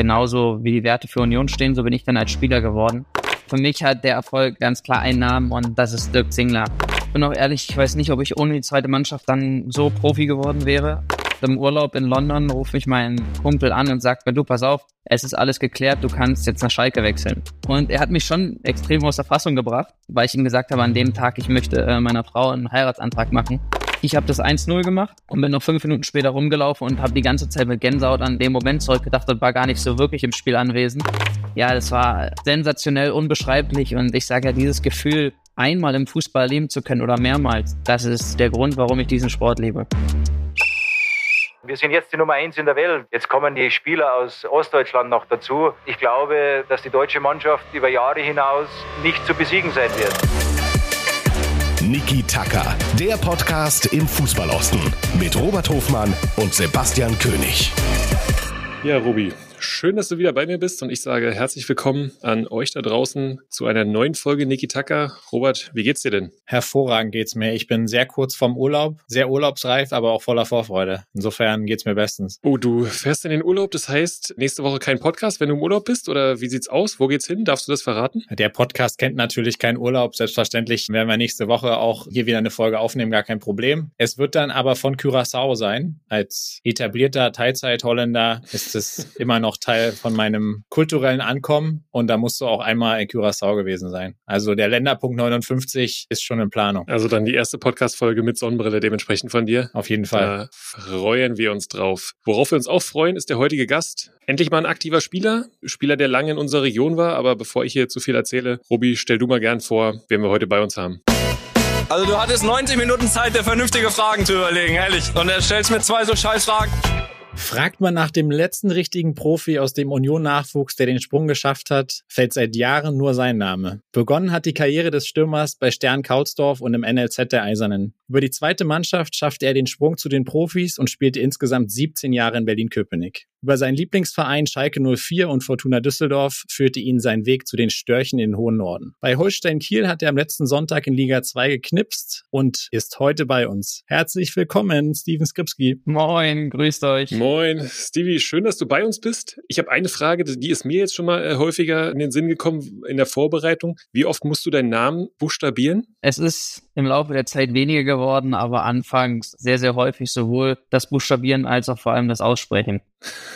genauso wie die Werte für Union stehen, so bin ich dann als Spieler geworden. Für mich hat der Erfolg ganz klar einen Namen und das ist Dirk Zingler. Ich bin auch ehrlich, ich weiß nicht, ob ich ohne die zweite Mannschaft dann so Profi geworden wäre. Im Urlaub in London ruft mich mein Kumpel an und sagt mir, du, pass auf, es ist alles geklärt, du kannst jetzt nach Schalke wechseln. Und er hat mich schon extrem aus der Fassung gebracht, weil ich ihm gesagt habe, an dem Tag, ich möchte äh, meiner Frau einen Heiratsantrag machen. Ich habe das 1-0 gemacht und bin noch fünf Minuten später rumgelaufen und habe die ganze Zeit mit Gänsehaut an dem Moment zurückgedacht und war gar nicht so wirklich im Spiel anwesend. Ja, das war sensationell, unbeschreiblich und ich sage ja, dieses Gefühl, einmal im Fußball leben zu können oder mehrmals, das ist der Grund, warum ich diesen Sport liebe. Wir sind jetzt die Nummer eins in der Welt. Jetzt kommen die Spieler aus Ostdeutschland noch dazu. Ich glaube, dass die deutsche Mannschaft über Jahre hinaus nicht zu besiegen sein wird. Niki Tacker, der Podcast im Fußballosten. Mit Robert Hofmann und Sebastian König. Ja, Robi, schön, dass du wieder bei mir bist und ich sage herzlich willkommen an euch da draußen zu einer neuen Folge Niki Tacker. Robert, wie geht's dir denn? Hervorragend geht's mir. Ich bin sehr kurz vom Urlaub, sehr urlaubsreif, aber auch voller Vorfreude. Insofern geht's mir bestens. Oh, du fährst in den Urlaub, das heißt nächste Woche kein Podcast, wenn du im Urlaub bist oder wie sieht's aus? Wo geht's hin? Darfst du das verraten? Der Podcast kennt natürlich keinen Urlaub. Selbstverständlich werden wir nächste Woche auch hier wieder eine Folge aufnehmen, gar kein Problem. Es wird dann aber von Curaçao sein. Als etablierter Teilzeit-Holländer ist es immer noch Teil von meinem kulturellen Ankommen und da musst du auch einmal in Curaçao gewesen sein. Also der Länderpunkt 59 ist schon in Planung. Also dann die erste Podcast-Folge mit Sonnenbrille dementsprechend von dir. Auf jeden Fall. Da freuen wir uns drauf. Worauf wir uns auch freuen, ist der heutige Gast. Endlich mal ein aktiver Spieler. Spieler, der lange in unserer Region war. Aber bevor ich hier zu viel erzähle, Robi, stell du mal gern vor, wen wir heute bei uns haben. Also du hattest 90 Minuten Zeit, dir vernünftige Fragen zu überlegen, ehrlich. Und er stellst mir zwei so scheiß Fragen. Fragt man nach dem letzten richtigen Profi aus dem Union-Nachwuchs, der den Sprung geschafft hat, fällt seit Jahren nur sein Name. Begonnen hat die Karriere des Stürmers bei Stern Kautsdorf und im NLZ der Eisernen. Über die zweite Mannschaft schaffte er den Sprung zu den Profis und spielte insgesamt 17 Jahre in Berlin-Köpenick. Über seinen Lieblingsverein Schalke 04 und Fortuna Düsseldorf führte ihn sein Weg zu den Störchen in den hohen Norden. Bei Holstein Kiel hat er am letzten Sonntag in Liga 2 geknipst und ist heute bei uns. Herzlich willkommen, Steven Skripski. Moin, grüßt euch. Moin, Stevie, schön, dass du bei uns bist. Ich habe eine Frage, die ist mir jetzt schon mal äh, häufiger in den Sinn gekommen in der Vorbereitung. Wie oft musst du deinen Namen buchstabieren? Es ist im Laufe der Zeit weniger geworden, aber anfangs sehr, sehr häufig sowohl das Buchstabieren als auch vor allem das Aussprechen.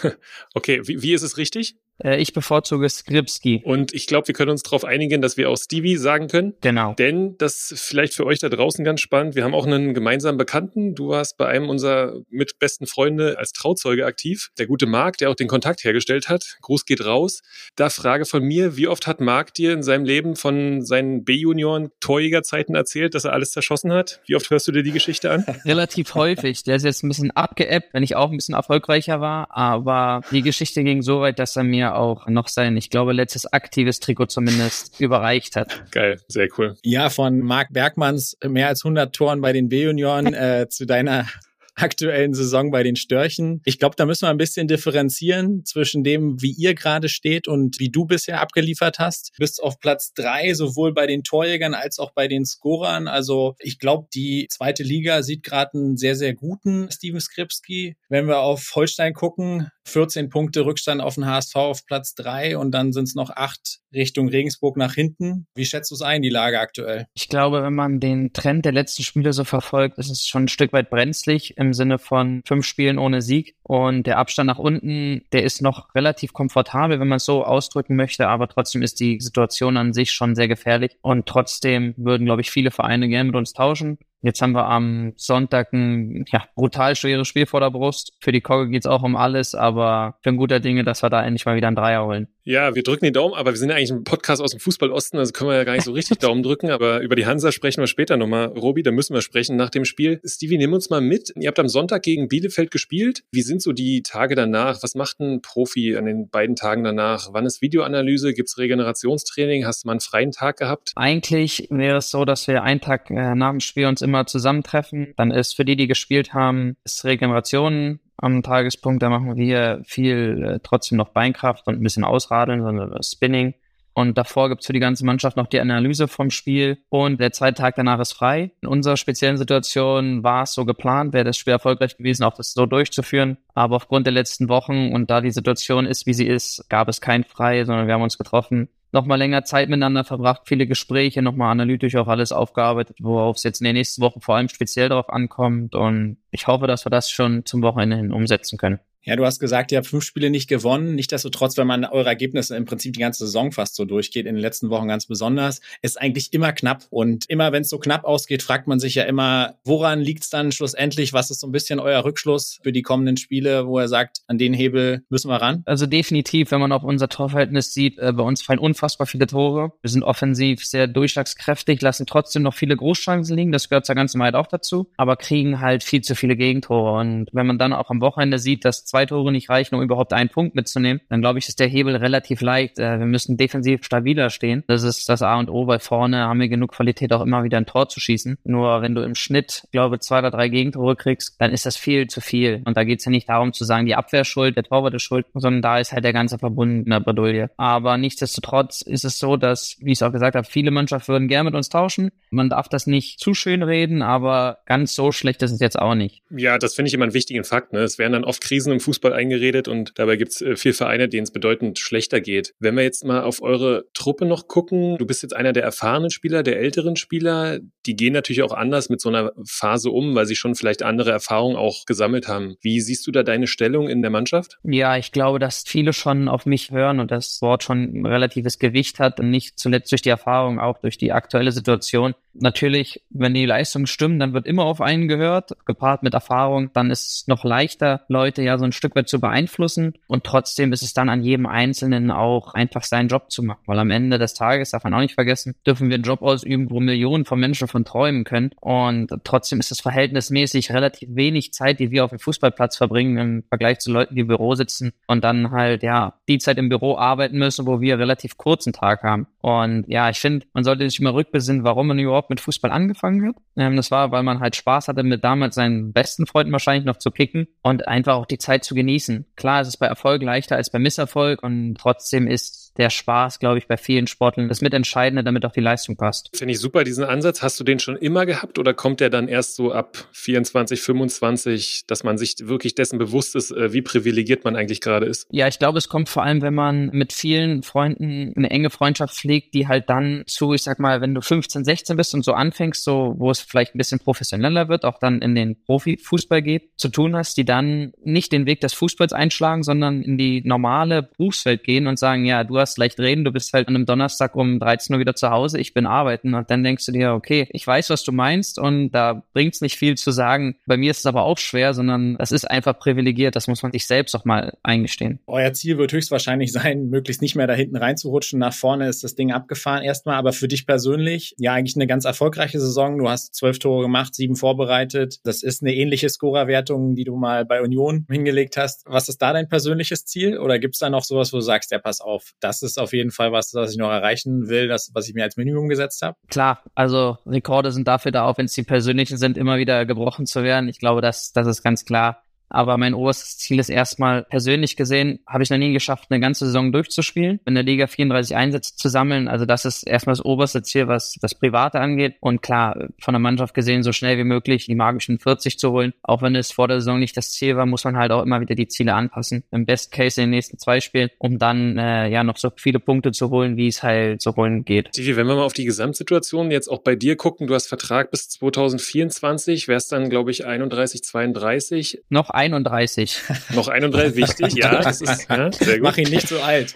Okay, wie, wie ist es richtig? Äh, ich bevorzuge Skripski. Und ich glaube, wir können uns darauf einigen, dass wir auch Stevie sagen können. Genau. Denn das ist vielleicht für euch da draußen ganz spannend. Wir haben auch einen gemeinsamen Bekannten. Du warst bei einem unserer mit besten Freunde als Trauzeuge aktiv. Der gute Marc, der auch den Kontakt hergestellt hat. Gruß geht raus. Da Frage von mir, wie oft hat Marc dir in seinem Leben von seinen B-Junioren Torjägerzeiten erzählt, dass er alles zerschossen hat? Wie oft hörst du dir die Geschichte an? Relativ häufig. Der ist jetzt ein bisschen abgeebbt, wenn ich auch ein bisschen erfolgreicher war. Aber die Geschichte ging so weit, dass er mir auch noch sein, ich glaube, letztes aktives Trikot zumindest überreicht hat. Geil, sehr cool. Ja, von Marc Bergmanns mehr als 100 Toren bei den B-Junioren äh, zu deiner aktuellen Saison bei den Störchen. Ich glaube, da müssen wir ein bisschen differenzieren zwischen dem, wie ihr gerade steht und wie du bisher abgeliefert hast. Du bist auf Platz drei, sowohl bei den Torjägern als auch bei den Scorern. Also ich glaube, die zweite Liga sieht gerade einen sehr, sehr guten Steven Skripski. Wenn wir auf Holstein gucken, 14 Punkte Rückstand auf den HSV auf Platz drei und dann sind es noch acht Richtung Regensburg nach hinten. Wie schätzt du es ein, die Lage aktuell? Ich glaube, wenn man den Trend der letzten Spiele so verfolgt, ist es schon ein Stück weit brenzlig im Sinne von fünf Spielen ohne Sieg. Und der Abstand nach unten, der ist noch relativ komfortabel, wenn man es so ausdrücken möchte, aber trotzdem ist die Situation an sich schon sehr gefährlich. Und trotzdem würden, glaube ich, viele Vereine gerne mit uns tauschen. Jetzt haben wir am Sonntag ein ja, brutal schweres Spiel vor der Brust. Für die Kogge geht's auch um alles, aber für ein guter Dinge, dass wir da endlich mal wieder einen Dreier holen. Ja, wir drücken die Daumen, aber wir sind ja eigentlich ein Podcast aus dem Fußballosten, also können wir ja gar nicht so richtig Daumen drücken, aber über die Hansa sprechen wir später nochmal. Robi, da müssen wir sprechen nach dem Spiel. Stevie, nimm uns mal mit. Ihr habt am Sonntag gegen Bielefeld gespielt. Wie sind so die Tage danach? Was macht ein Profi an den beiden Tagen danach? Wann ist Videoanalyse? Gibt's Regenerationstraining? Hast du mal einen freien Tag gehabt? Eigentlich wäre es so, dass wir einen Tag äh, nach dem Spiel uns immer zusammentreffen. Dann ist für die, die gespielt haben, ist Regeneration am Tagespunkt. Da machen wir viel äh, trotzdem noch Beinkraft und ein bisschen Ausradeln, sondern Spinning. Und davor gibt's für die ganze Mannschaft noch die Analyse vom Spiel und der zweite Tag danach ist frei. In unserer speziellen Situation war es so geplant, wäre das Spiel erfolgreich gewesen, auch das so durchzuführen. Aber aufgrund der letzten Wochen und da die Situation ist, wie sie ist, gab es kein Frei, sondern wir haben uns getroffen nochmal länger Zeit miteinander verbracht, viele Gespräche, nochmal analytisch auch alles aufgearbeitet, worauf es jetzt in den nächsten Wochen vor allem speziell darauf ankommt. Und ich hoffe, dass wir das schon zum Wochenende hin umsetzen können. Ja, du hast gesagt, ihr habt fünf Spiele nicht gewonnen. Nichtsdestotrotz, wenn man eure Ergebnisse im Prinzip die ganze Saison fast so durchgeht, in den letzten Wochen ganz besonders, ist eigentlich immer knapp. Und immer, wenn es so knapp ausgeht, fragt man sich ja immer, woran liegt es dann schlussendlich? Was ist so ein bisschen euer Rückschluss für die kommenden Spiele, wo er sagt, an den Hebel müssen wir ran? Also definitiv, wenn man auf unser Torverhältnis sieht, äh, bei uns fallen unfassbar viele Tore. Wir sind offensiv sehr durchschlagskräftig, lassen trotzdem noch viele Großchancen liegen. Das gehört zur ganzen Wahrheit auch dazu, aber kriegen halt viel zu viele Gegentore. Und wenn man dann auch am Wochenende sieht, dass zwei Tore nicht reichen, um überhaupt einen Punkt mitzunehmen, dann glaube ich, ist der Hebel relativ leicht. Äh, wir müssen defensiv stabiler stehen. Das ist das A und O, weil vorne haben wir genug Qualität, auch immer wieder ein Tor zu schießen. Nur wenn du im Schnitt, glaube zwei oder drei Gegentore kriegst, dann ist das viel zu viel. Und da geht es ja nicht darum zu sagen, die Abwehr schuld, der Torwart ist schuld, sondern da ist halt der ganze Verbund in der Bredouille. Aber nichtsdestotrotz ist es so, dass, wie ich es auch gesagt habe, viele Mannschaften würden gerne mit uns tauschen. Man darf das nicht zu schön reden, aber ganz so schlecht ist es jetzt auch nicht. Ja, das finde ich immer einen wichtigen Fakt. Ne? Es werden dann oft Krisen im Fußball eingeredet und dabei gibt es äh, vier Vereine, denen es bedeutend schlechter geht. Wenn wir jetzt mal auf eure Truppe noch gucken, du bist jetzt einer der erfahrenen Spieler, der älteren Spieler, die gehen natürlich auch anders mit so einer Phase um, weil sie schon vielleicht andere Erfahrungen auch gesammelt haben. Wie siehst du da deine Stellung in der Mannschaft? Ja, ich glaube, dass viele schon auf mich hören und das Wort schon relatives Gewicht hat und nicht zuletzt durch die Erfahrung, auch durch die aktuelle Situation. Natürlich, wenn die Leistungen stimmen, dann wird immer auf einen gehört, gepaart mit Erfahrung, dann ist es noch leichter, Leute ja so ein Stück weit zu beeinflussen. Und trotzdem ist es dann an jedem Einzelnen auch einfach seinen Job zu machen, weil am Ende des Tages, darf man auch nicht vergessen, dürfen wir einen Job ausüben, wo Millionen von Menschen von träumen können. Und trotzdem ist es verhältnismäßig relativ wenig Zeit, die wir auf dem Fußballplatz verbringen im Vergleich zu Leuten, die im Büro sitzen und dann halt, ja, die Zeit im Büro arbeiten müssen, wo wir relativ kurzen Tag haben. Und ja, ich finde, man sollte sich mal rückbesinnen, warum man überhaupt mit Fußball angefangen hat. Ähm, das war, weil man halt Spaß hatte, mit damals seinen besten Freunden wahrscheinlich noch zu kicken und einfach auch die Zeit zu genießen. Klar, es ist bei Erfolg leichter als bei Misserfolg und trotzdem ist der Spaß, glaube ich, bei vielen Sportlern das Mitentscheidende, damit auch die Leistung passt. Finde ich super, diesen Ansatz. Hast du den schon immer gehabt oder kommt der dann erst so ab 24, 25, dass man sich wirklich dessen bewusst ist, äh, wie privilegiert man eigentlich gerade ist? Ja, ich glaube, es kommt vor allem, wenn man mit vielen Freunden eine enge Freundschaft pflegt, die halt dann zu, ich sag mal, wenn du 15, 16 bist und so anfängst, so, wo es vielleicht ein bisschen professioneller wird, auch dann in den Profifußball geht, zu tun hast, die dann nicht den Weg des Fußballs einschlagen, sondern in die normale Berufswelt gehen und sagen, ja, du hast hast leicht reden, du bist halt an einem Donnerstag um 13 Uhr wieder zu Hause, ich bin arbeiten und dann denkst du dir, okay, ich weiß, was du meinst und da bringt's nicht viel zu sagen. Bei mir ist es aber auch schwer, sondern es ist einfach privilegiert, das muss man sich selbst auch mal eingestehen. Euer Ziel wird höchstwahrscheinlich sein, möglichst nicht mehr da hinten reinzurutschen, nach vorne ist das Ding abgefahren erstmal, aber für dich persönlich, ja eigentlich eine ganz erfolgreiche Saison, du hast zwölf Tore gemacht, sieben vorbereitet, das ist eine ähnliche Scorerwertung, die du mal bei Union hingelegt hast. Was ist da dein persönliches Ziel oder gibt's da noch sowas, wo du sagst, ja pass auf, das das ist auf jeden Fall was, was ich noch erreichen will, das, was ich mir als Minimum gesetzt habe. Klar, also Rekorde sind dafür da, auch wenn es die persönlichen sind, immer wieder gebrochen zu werden. Ich glaube, das, das ist ganz klar. Aber mein oberstes Ziel ist erstmal persönlich gesehen, habe ich noch nie geschafft, eine ganze Saison durchzuspielen, in der Liga 34 Einsätze zu sammeln. Also das ist erstmal das oberste Ziel, was das Private angeht. Und klar, von der Mannschaft gesehen, so schnell wie möglich die magischen 40 zu holen. Auch wenn es vor der Saison nicht das Ziel war, muss man halt auch immer wieder die Ziele anpassen. Im Best Case in den nächsten zwei Spielen, um dann äh, ja noch so viele Punkte zu holen, wie es halt so holen geht. Tivi, wenn wir mal auf die Gesamtsituation jetzt auch bei dir gucken, du hast Vertrag bis 2024, wärst dann, glaube ich, 31, 32. Noch 31. Noch 31, wichtig, ja, das ist ja, sehr gut. Mach ihn nicht so alt.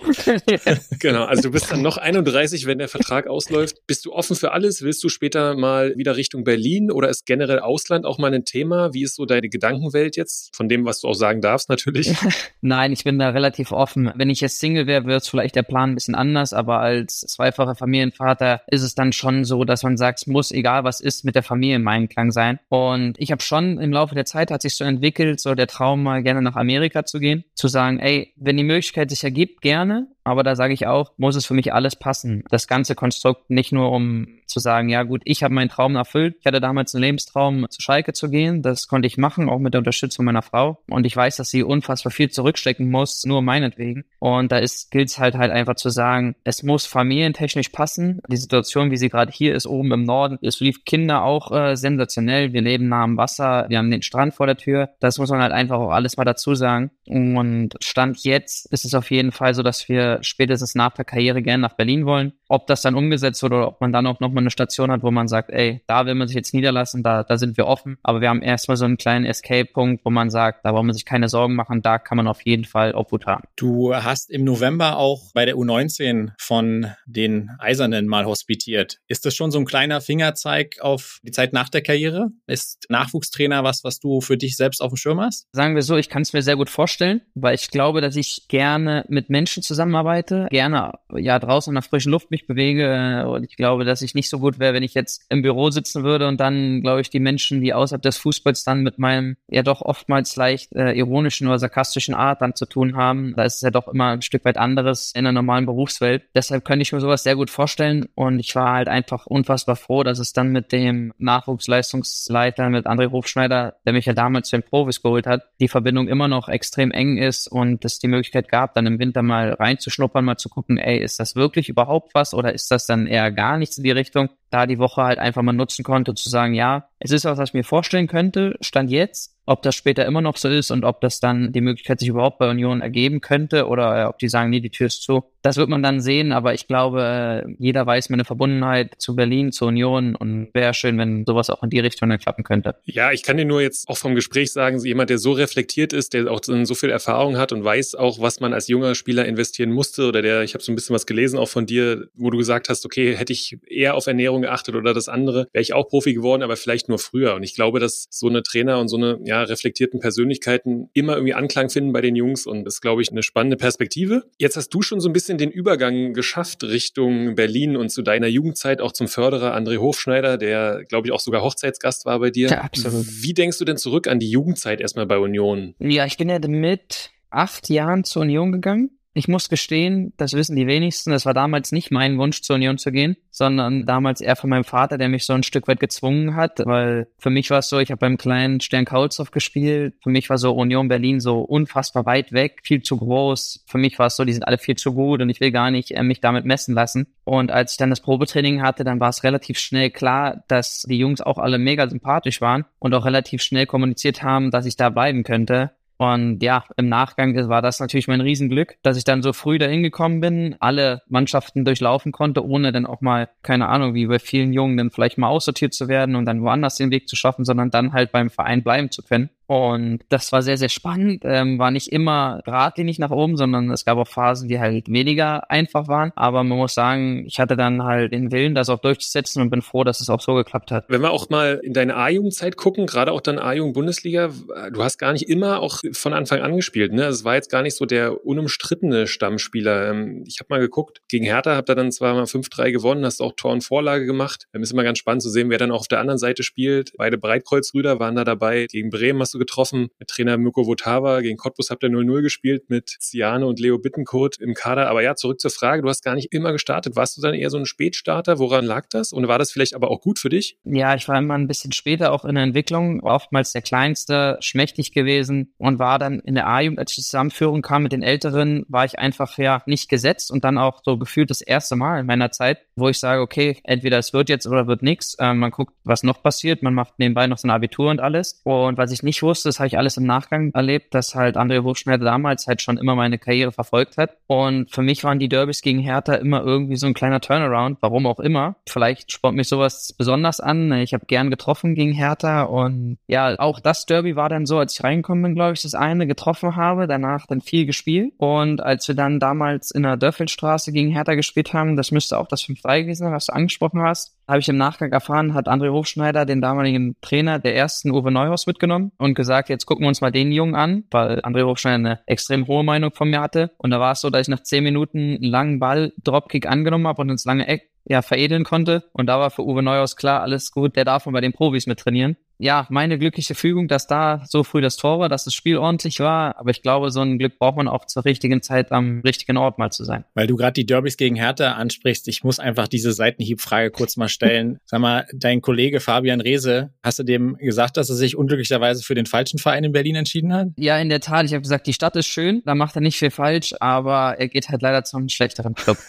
genau, also du bist dann noch 31, wenn der Vertrag ausläuft. Bist du offen für alles? Willst du später mal wieder Richtung Berlin oder ist generell Ausland auch mal ein Thema? Wie ist so deine Gedankenwelt jetzt? Von dem, was du auch sagen darfst, natürlich. Nein, ich bin da relativ offen. Wenn ich jetzt Single wäre, wäre es vielleicht der Plan ein bisschen anders, aber als zweifacher Familienvater ist es dann schon so, dass man sagt, es muss, egal was ist, mit der Familie im Einklang sein. Und ich habe schon im Laufe der Zeit hat sich so entwickelt, so der Traum mal gerne nach Amerika zu gehen, zu sagen, ey, wenn die Möglichkeit sich ergibt, gerne, Aber da sage ich auch, muss es für mich alles passen. Das ganze Konstrukt nicht nur um zu sagen, ja gut, ich habe meinen Traum erfüllt. Ich hatte damals einen Lebenstraum, zu Schalke zu gehen. Das konnte ich machen, auch mit der Unterstützung meiner Frau. Und ich weiß, dass sie unfassbar viel zurückstecken muss, nur meinetwegen. Und da gilt es halt halt einfach zu sagen, es muss familientechnisch passen. Die Situation, wie sie gerade hier ist, oben im Norden, für die Kinder auch äh, sensationell. Wir leben nah am Wasser, wir haben den Strand vor der Tür. Das muss man halt einfach auch alles mal dazu sagen. Und Stand jetzt ist es auf jeden Fall so, dass wir spätestens nach der Karriere gerne nach Berlin wollen. Ob das dann umgesetzt wird oder ob man dann auch nochmal eine Station hat, wo man sagt, ey, da will man sich jetzt niederlassen, da, da sind wir offen. Aber wir haben erstmal so einen kleinen Escape-Punkt, wo man sagt, da braucht man sich keine Sorgen machen, da kann man auf jeden Fall Obhut haben. Du hast im November auch bei der U19 von den Eisernen mal hospitiert. Ist das schon so ein kleiner Fingerzeig auf die Zeit nach der Karriere? Ist Nachwuchstrainer was, was du für dich selbst auf dem Schirm hast? Sagen wir so, ich kann es mir sehr gut vorstellen, weil ich glaube, dass ich gerne mit Menschen zusammenarbeite, gerne ja draußen in der frischen Luft mich bewege und ich glaube, dass ich nicht so gut wäre, wenn ich jetzt im Büro sitzen würde und dann, glaube ich, die Menschen, die außerhalb des Fußballs dann mit meinem ja doch oftmals leicht äh, ironischen oder sarkastischen Art dann zu tun haben. Da ist es ja doch immer ein Stück weit anderes in der normalen Berufswelt. Deshalb könnte ich mir sowas sehr gut vorstellen und ich war halt einfach unfassbar froh, dass es dann mit dem Nachwuchsleistungsleiter, mit André Hofschneider, der mich ja damals zu den Profis geholt hat, die Verbindung immer noch extrem eng ist und es die Möglichkeit gab, dann im Winter mal reinzuschnuppern, mal zu gucken, ey, ist das wirklich überhaupt was oder ist das dann eher gar nichts in die Richtung? Da die Woche halt einfach mal nutzen konnte, zu sagen, ja, es ist was, was ich mir vorstellen könnte, stand jetzt, ob das später immer noch so ist und ob das dann die Möglichkeit sich überhaupt bei Union ergeben könnte oder äh, ob die sagen, nee, die Tür ist zu. Das wird man dann sehen, aber ich glaube, äh, jeder weiß meine Verbundenheit zu Berlin, zur Union und wäre schön, wenn sowas auch in die Richtung dann klappen könnte. Ja, ich kann dir nur jetzt auch vom Gespräch sagen, jemand, der so reflektiert ist, der auch so viel Erfahrung hat und weiß auch, was man als junger Spieler investieren musste oder der, ich habe so ein bisschen was gelesen auch von dir, wo du gesagt hast, okay, hätte ich eher auf Ernährung geachtet oder das andere, wäre ich auch Profi geworden, aber vielleicht nur früher. Und ich glaube, dass so eine Trainer und so eine ja, reflektierten Persönlichkeiten immer irgendwie Anklang finden bei den Jungs und das ist, glaube ich, eine spannende Perspektive. Jetzt hast du schon so ein bisschen den Übergang geschafft Richtung Berlin und zu deiner Jugendzeit auch zum Förderer André Hofschneider, der, glaube ich, auch sogar Hochzeitsgast war bei dir. Ja, absolut. Wie denkst du denn zurück an die Jugendzeit erstmal bei Union? Ja, ich bin ja mit acht Jahren zur Union gegangen ich muss gestehen, das wissen die wenigsten, das war damals nicht mein Wunsch, zur Union zu gehen, sondern damals eher von meinem Vater, der mich so ein Stück weit gezwungen hat, weil für mich war es so, ich habe beim kleinen Stern Kaulsdorf gespielt, für mich war so Union Berlin so unfassbar weit weg, viel zu groß, für mich war es so, die sind alle viel zu gut und ich will gar nicht äh, mich damit messen lassen. Und als ich dann das Probetraining hatte, dann war es relativ schnell klar, dass die Jungs auch alle mega sympathisch waren und auch relativ schnell kommuniziert haben, dass ich da bleiben könnte. Und ja, im Nachgang war das natürlich mein Riesenglück, dass ich dann so früh dahin gekommen bin, alle Mannschaften durchlaufen konnte, ohne dann auch mal, keine Ahnung, wie bei vielen Jungen dann vielleicht mal aussortiert zu werden und dann woanders den Weg zu schaffen, sondern dann halt beim Verein bleiben zu können. Und das war sehr, sehr spannend. Ähm, war nicht immer geradlinig nach oben, sondern es gab auch Phasen, die halt weniger einfach waren. Aber man muss sagen, ich hatte dann halt den Willen, das auch durchzusetzen und bin froh, dass es auch so geklappt hat. Wenn wir auch mal in deine A-Jugendzeit gucken, gerade auch dann A-Jugend-Bundesliga, du hast gar nicht immer auch von Anfang an gespielt. Ne? Es war jetzt gar nicht so der unumstrittene Stammspieler. Ähm, ich habe mal geguckt, gegen Hertha habt ihr dann zwar mal 5-3 gewonnen, hast auch Tor und Vorlage gemacht. Ähm, ist immer ganz spannend zu sehen, wer dann auch auf der anderen Seite spielt. Beide Breitkreuzrüder waren da dabei. Gegen Bremen hast du getroffen mit Trainer Mirko Votava. Gegen Cottbus habt ihr 0-0 gespielt mit Siane und Leo Bittencourt im Kader. Aber ja, zurück zur Frage. Du hast gar nicht immer gestartet. Warst du dann eher so ein Spätstarter? Woran lag das? Und war das vielleicht aber auch gut für dich? Ja, ich war immer ein bisschen später auch in der Entwicklung. Oftmals der Kleinste, schmächtig gewesen und war dann in der A-Jugend, als ich Zusammenführung kam mit den Älteren, war ich einfach ja nicht gesetzt und dann auch so gefühlt das erste Mal in meiner Zeit, wo ich sage, okay, entweder es wird jetzt oder wird nichts. Ähm, man guckt, was noch passiert. Man macht nebenbei noch so ein Abitur und alles. Und was ich nicht wusste, das habe ich alles im Nachgang erlebt, dass halt André Hochschneider damals halt schon immer meine Karriere verfolgt hat. Und für mich waren die Derbys gegen Hertha immer irgendwie so ein kleiner Turnaround, warum auch immer. Vielleicht spornt mich sowas besonders an. Ich habe gern getroffen gegen Hertha und ja, auch das Derby war dann so, als ich reingekommen bin, glaube ich, das eine getroffen habe, danach dann viel gespielt. Und als wir dann damals in der Dörfelstraße gegen Hertha gespielt haben, das müsste auch das 5-3 gewesen sein, was du angesprochen hast, habe ich im Nachgang erfahren, hat André Hofschneider den damaligen Trainer der ersten Uwe Neuhaus mitgenommen und gesagt, jetzt gucken wir uns mal den Jungen an, weil André Hofschneider eine extrem hohe Meinung von mir hatte. Und da war es so, dass ich nach zehn Minuten einen langen Ball Dropkick angenommen habe und ins lange Eck ja, veredeln konnte. Und da war für Uwe Neuhaus klar, alles gut, der darf man bei den Profis mit trainieren. Ja, meine glückliche Fügung, dass da so früh das Tor war, dass das Spiel ordentlich war. Aber ich glaube, so ein Glück braucht man auch zur richtigen Zeit am richtigen Ort mal zu sein. Weil du gerade die Derbys gegen Hertha ansprichst, ich muss einfach diese Seitenhiebfrage kurz mal stellen. Sag mal, dein Kollege Fabian Rehse, hast du dem gesagt, dass er sich unglücklicherweise für den falschen Verein in Berlin entschieden hat? Ja, in der Tat. Ich habe gesagt, die Stadt ist schön, da macht er nicht viel falsch, aber er geht halt leider zum schlechteren Club.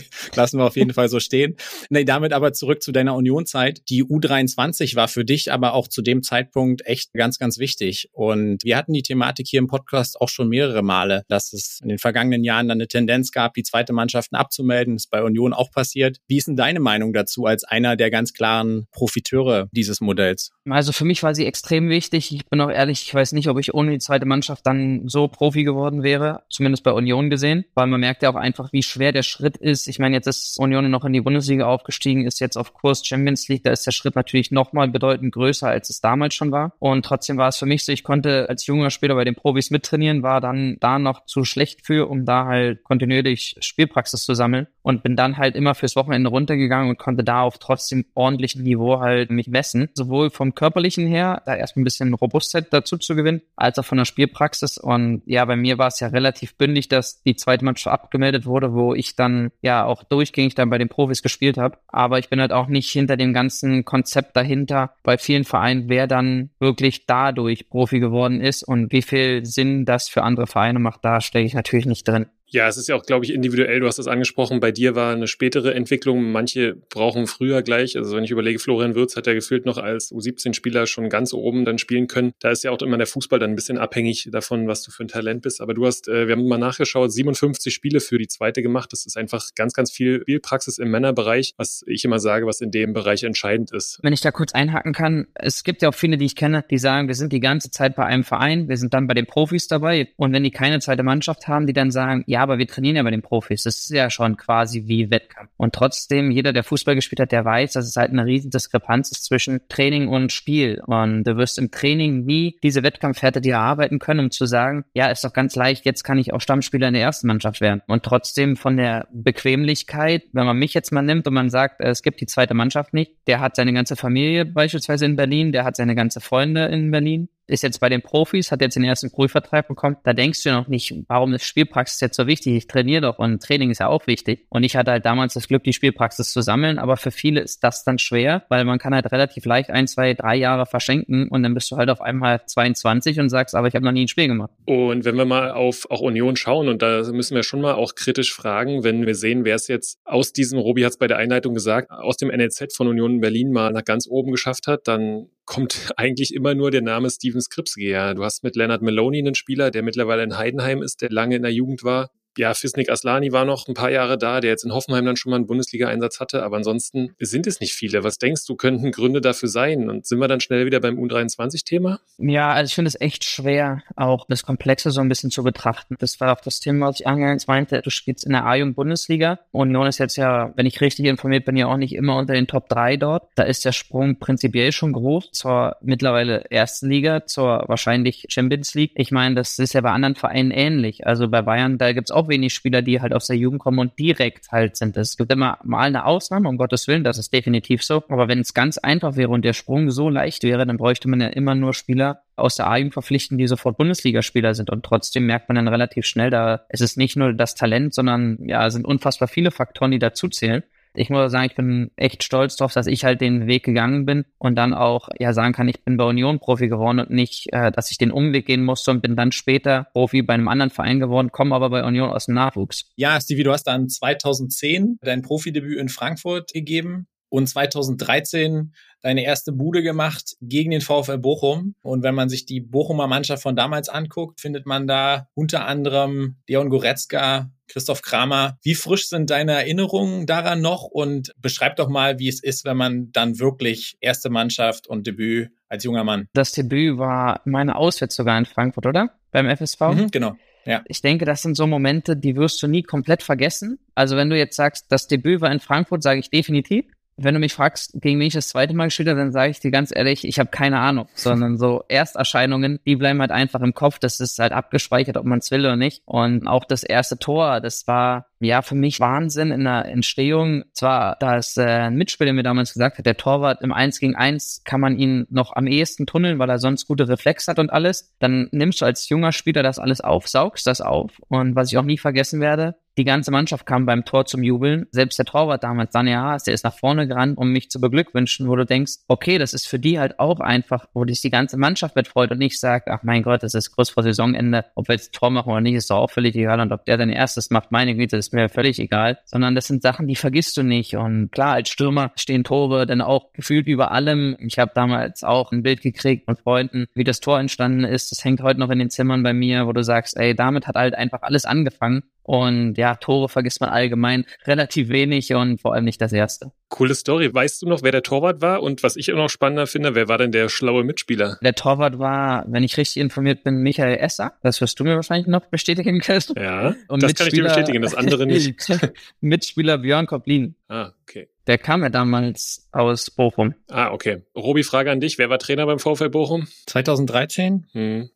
Lassen wir auf jeden Fall so stehen. Nee, damit aber zurück zu deiner Unionzeit. Die U23 war für dich aber auch zu dem Zeitpunkt echt ganz, ganz wichtig. Und wir hatten die Thematik hier im Podcast auch schon mehrere Male, dass es in den vergangenen Jahren dann eine Tendenz gab, die zweite Mannschaften abzumelden. Das ist bei Union auch passiert. Wie ist denn deine Meinung dazu als einer der ganz klaren Profiteure dieses Modells? Also für mich war sie extrem wichtig. Ich bin auch ehrlich, ich weiß nicht, ob ich ohne die zweite Mannschaft dann so Profi geworden wäre, zumindest bei Union gesehen, weil man merkt ja auch einfach, wie schwer der Schritt ist. Ich meine, jetzt ist Union noch in die Bundesliga aufgestiegen, ist jetzt auf Kurs Champions League. Da ist der Schritt natürlich nochmal bedeutend größer, als es damals schon war. Und trotzdem war es für mich so, ich konnte als junger Spieler bei den Profis mittrainieren, war dann da noch zu schlecht für, um da halt kontinuierlich Spielpraxis zu sammeln und bin dann halt immer fürs Wochenende runtergegangen und konnte da auf trotzdem ordentlichem Niveau halt mich messen. Sowohl vom körperlichen her, da erst ein bisschen Robustheit dazu zu gewinnen, als auch von der Spielpraxis. Und ja, bei mir war es ja relativ bündig, dass die zweite Mannschaft abgemeldet wurde, wo ich dann ja auch durchgängig dann bei den Profis gespielt habe. Aber ich bin halt auch nicht hinter dem ganzen Konzept dahinter bei vielen Vereinen, wer dann wirklich dadurch Profi geworden ist und wie viel Sinn das für andere Vereine macht, da stecke ich natürlich nicht drin. Ja, es ist ja auch, glaube ich, individuell. Du hast das angesprochen. Bei dir war eine spätere Entwicklung. Manche brauchen früher gleich. Also wenn ich überlege, Florian Würz hat ja gefühlt noch als U17-Spieler schon ganz oben dann spielen können. Da ist ja auch immer der Fußball dann ein bisschen abhängig davon, was du für ein Talent bist. Aber du hast, äh, wir haben mal nachgeschaut, 57 Spiele für die zweite gemacht. Das ist einfach ganz, ganz viel Spielpraxis im Männerbereich, was ich immer sage, was in dem Bereich entscheidend ist. Wenn ich da kurz einhaken kann, es gibt ja auch viele, die ich kenne, die sagen, wir sind die ganze Zeit bei einem Verein, wir sind dann bei den Profis dabei. Und wenn die keine zweite Mannschaft haben, die dann sagen, ja, aber wir trainieren ja bei den Profis. Das ist ja schon quasi wie Wettkampf. Und trotzdem, jeder, der Fußball gespielt hat, der weiß, dass es halt eine riesen Diskrepanz ist zwischen Training und Spiel. Und du wirst im Training nie diese Wettkampfhärte dir erarbeiten können, um zu sagen, ja, ist doch ganz leicht, jetzt kann ich auch Stammspieler in der ersten Mannschaft werden. Und trotzdem von der Bequemlichkeit, wenn man mich jetzt mal nimmt und man sagt, es gibt die zweite Mannschaft nicht, der hat seine ganze Familie beispielsweise in Berlin, der hat seine ganze Freunde in Berlin, ist jetzt bei den Profis, hat jetzt den ersten Profivertrag bekommen, da denkst du noch nicht, warum ist Spielpraxis jetzt so wichtig? Ich trainiere doch und Training ist ja auch wichtig. Und ich hatte halt damals das Glück, die Spielpraxis zu sammeln, aber für viele ist das dann schwer, weil man kann halt relativ leicht ein, zwei, drei Jahre verschenken und dann bist du halt auf einmal 22 und sagst, aber ich habe noch nie ein Spiel gemacht. Und wenn wir mal auf auch Union schauen, und da müssen wir schon mal auch kritisch fragen, wenn wir sehen, wer es jetzt aus diesem, Robi hat es bei der Einleitung gesagt, aus dem NLZ von Union Berlin mal nach ganz oben geschafft hat, dann kommt eigentlich immer nur der Name Steven Skripsky Du hast mit Leonard Maloney einen Spieler, der mittlerweile in Heidenheim ist, der lange in der Jugend war ja, Fisnik Aslani war noch ein paar Jahre da, der jetzt in Hoffenheim dann schon mal einen Bundesliga-Einsatz hatte, aber ansonsten sind es nicht viele. Was denkst du, könnten Gründe dafür sein? Und sind wir dann schnell wieder beim U23-Thema? Ja, also ich finde es echt schwer, auch das Komplexe so ein bisschen zu betrachten. Das war auch das Thema, was ich angefangen meinte. Du spielst in der A-Jugend-Bundesliga. Union ist jetzt ja, wenn ich richtig informiert bin, ja auch nicht immer unter den Top 3 dort. Da ist der Sprung prinzipiell schon groß zur mittlerweile ersten Liga, zur wahrscheinlich Champions League. Ich meine, das ist ja bei anderen Vereinen ähnlich. Also bei Bayern, da gibt's auch auch wenig Spieler, die halt aus der Jugend kommen und direkt halt sind. Es gibt immer mal eine Ausnahme, um Gottes Willen, das ist definitiv so. Aber wenn es ganz einfach wäre und der Sprung so leicht wäre, dann bräuchte man ja immer nur Spieler aus der A-Jugend verpflichten, die sofort Bundesligaspieler sind. Und trotzdem merkt man dann relativ schnell, da es ist nicht nur das Talent, sondern ja, sind unfassbar viele Faktoren, die dazu zählen ich muss sagen, ich bin echt stolz darauf, dass ich halt den Weg gegangen bin und dann auch ja sagen kann, ich bin bei Union Profi geworden und nicht, äh, dass ich den Umweg gehen musste und bin dann später Profi bei einem anderen Verein geworden, komme aber bei Union aus dem Nachwuchs. Ja, Stevie, du hast dann 2010 dein Profidebüt in Frankfurt gegeben und 2013 deine erste Bude gemacht gegen den VfL Bochum. Und wenn man sich die Bochumer Mannschaft von damals anguckt, findet man da unter anderem Leon Goretzka, Christoph Kramer. Wie frisch sind deine Erinnerungen daran noch? Und beschreib doch mal, wie es ist, wenn man dann wirklich erste Mannschaft und Debüt als junger Mann. Das Debüt war meine Auswärts sogar in Frankfurt, oder? Beim FSV? Mhm, genau. Ja. Ich denke, das sind so Momente, die wirst du nie komplett vergessen. Also wenn du jetzt sagst, das Debüt war in Frankfurt, sage ich definitiv Wenn du mich fragst, gegen wen ich das zweite Mal gespielt habe, dann sage ich dir ganz ehrlich, ich habe keine Ahnung, sondern so Ersterscheinungen, die bleiben halt einfach im Kopf. Das ist halt abgespeichert, ob man es will oder nicht. Und auch das erste Tor, das war ja für mich Wahnsinn in der Entstehung. Zwar, dass äh, ein Mitspieler mir damals gesagt hat, der Torwart im 1 gegen 1 kann man ihn noch am ehesten tunneln, weil er sonst gute Reflex hat und alles. Dann nimmst du als junger Spieler das alles auf, saugst das auf. Und was ich auch nie vergessen werde, die ganze Mannschaft kam beim Tor zum Jubeln. Selbst der Torwart damals, Daniel Haas, der ist nach vorne gerannt, um mich zu beglückwünschen, wo du denkst, okay, das ist für die halt auch einfach, wo dich die ganze Mannschaft mitfreut und nicht sagt, ach mein Gott, das ist kurz vor Saisonende, ob wir jetzt Tor machen oder nicht, ist doch auch völlig egal. Und ob der dein erstes macht, meine Güte, ist mir völlig egal. Sondern das sind Sachen, die vergisst du nicht. Und klar, als Stürmer stehen Tore dann auch gefühlt über allem. Ich habe damals auch ein Bild gekriegt von Freunden, wie das Tor entstanden ist. Das hängt heute noch in den Zimmern bei mir, wo du sagst, ey, damit hat halt einfach alles angefangen. Und ja, Tore vergisst man allgemein relativ wenig und vor allem nicht das erste. Coole Story. Weißt du noch, wer der Torwart war? Und was ich auch noch spannender finde, wer war denn der schlaue Mitspieler? Der Torwart war, wenn ich richtig informiert bin, Michael Esser. Das wirst du mir wahrscheinlich noch bestätigen können. Ja, und das kann ich dir bestätigen, das andere nicht. Mitspieler Björn Koplin. Ah, okay. Der kam ja damals aus Bochum. Ah, okay. Robi, Frage an dich. Wer war Trainer beim VfL Bochum? 2013? Hm.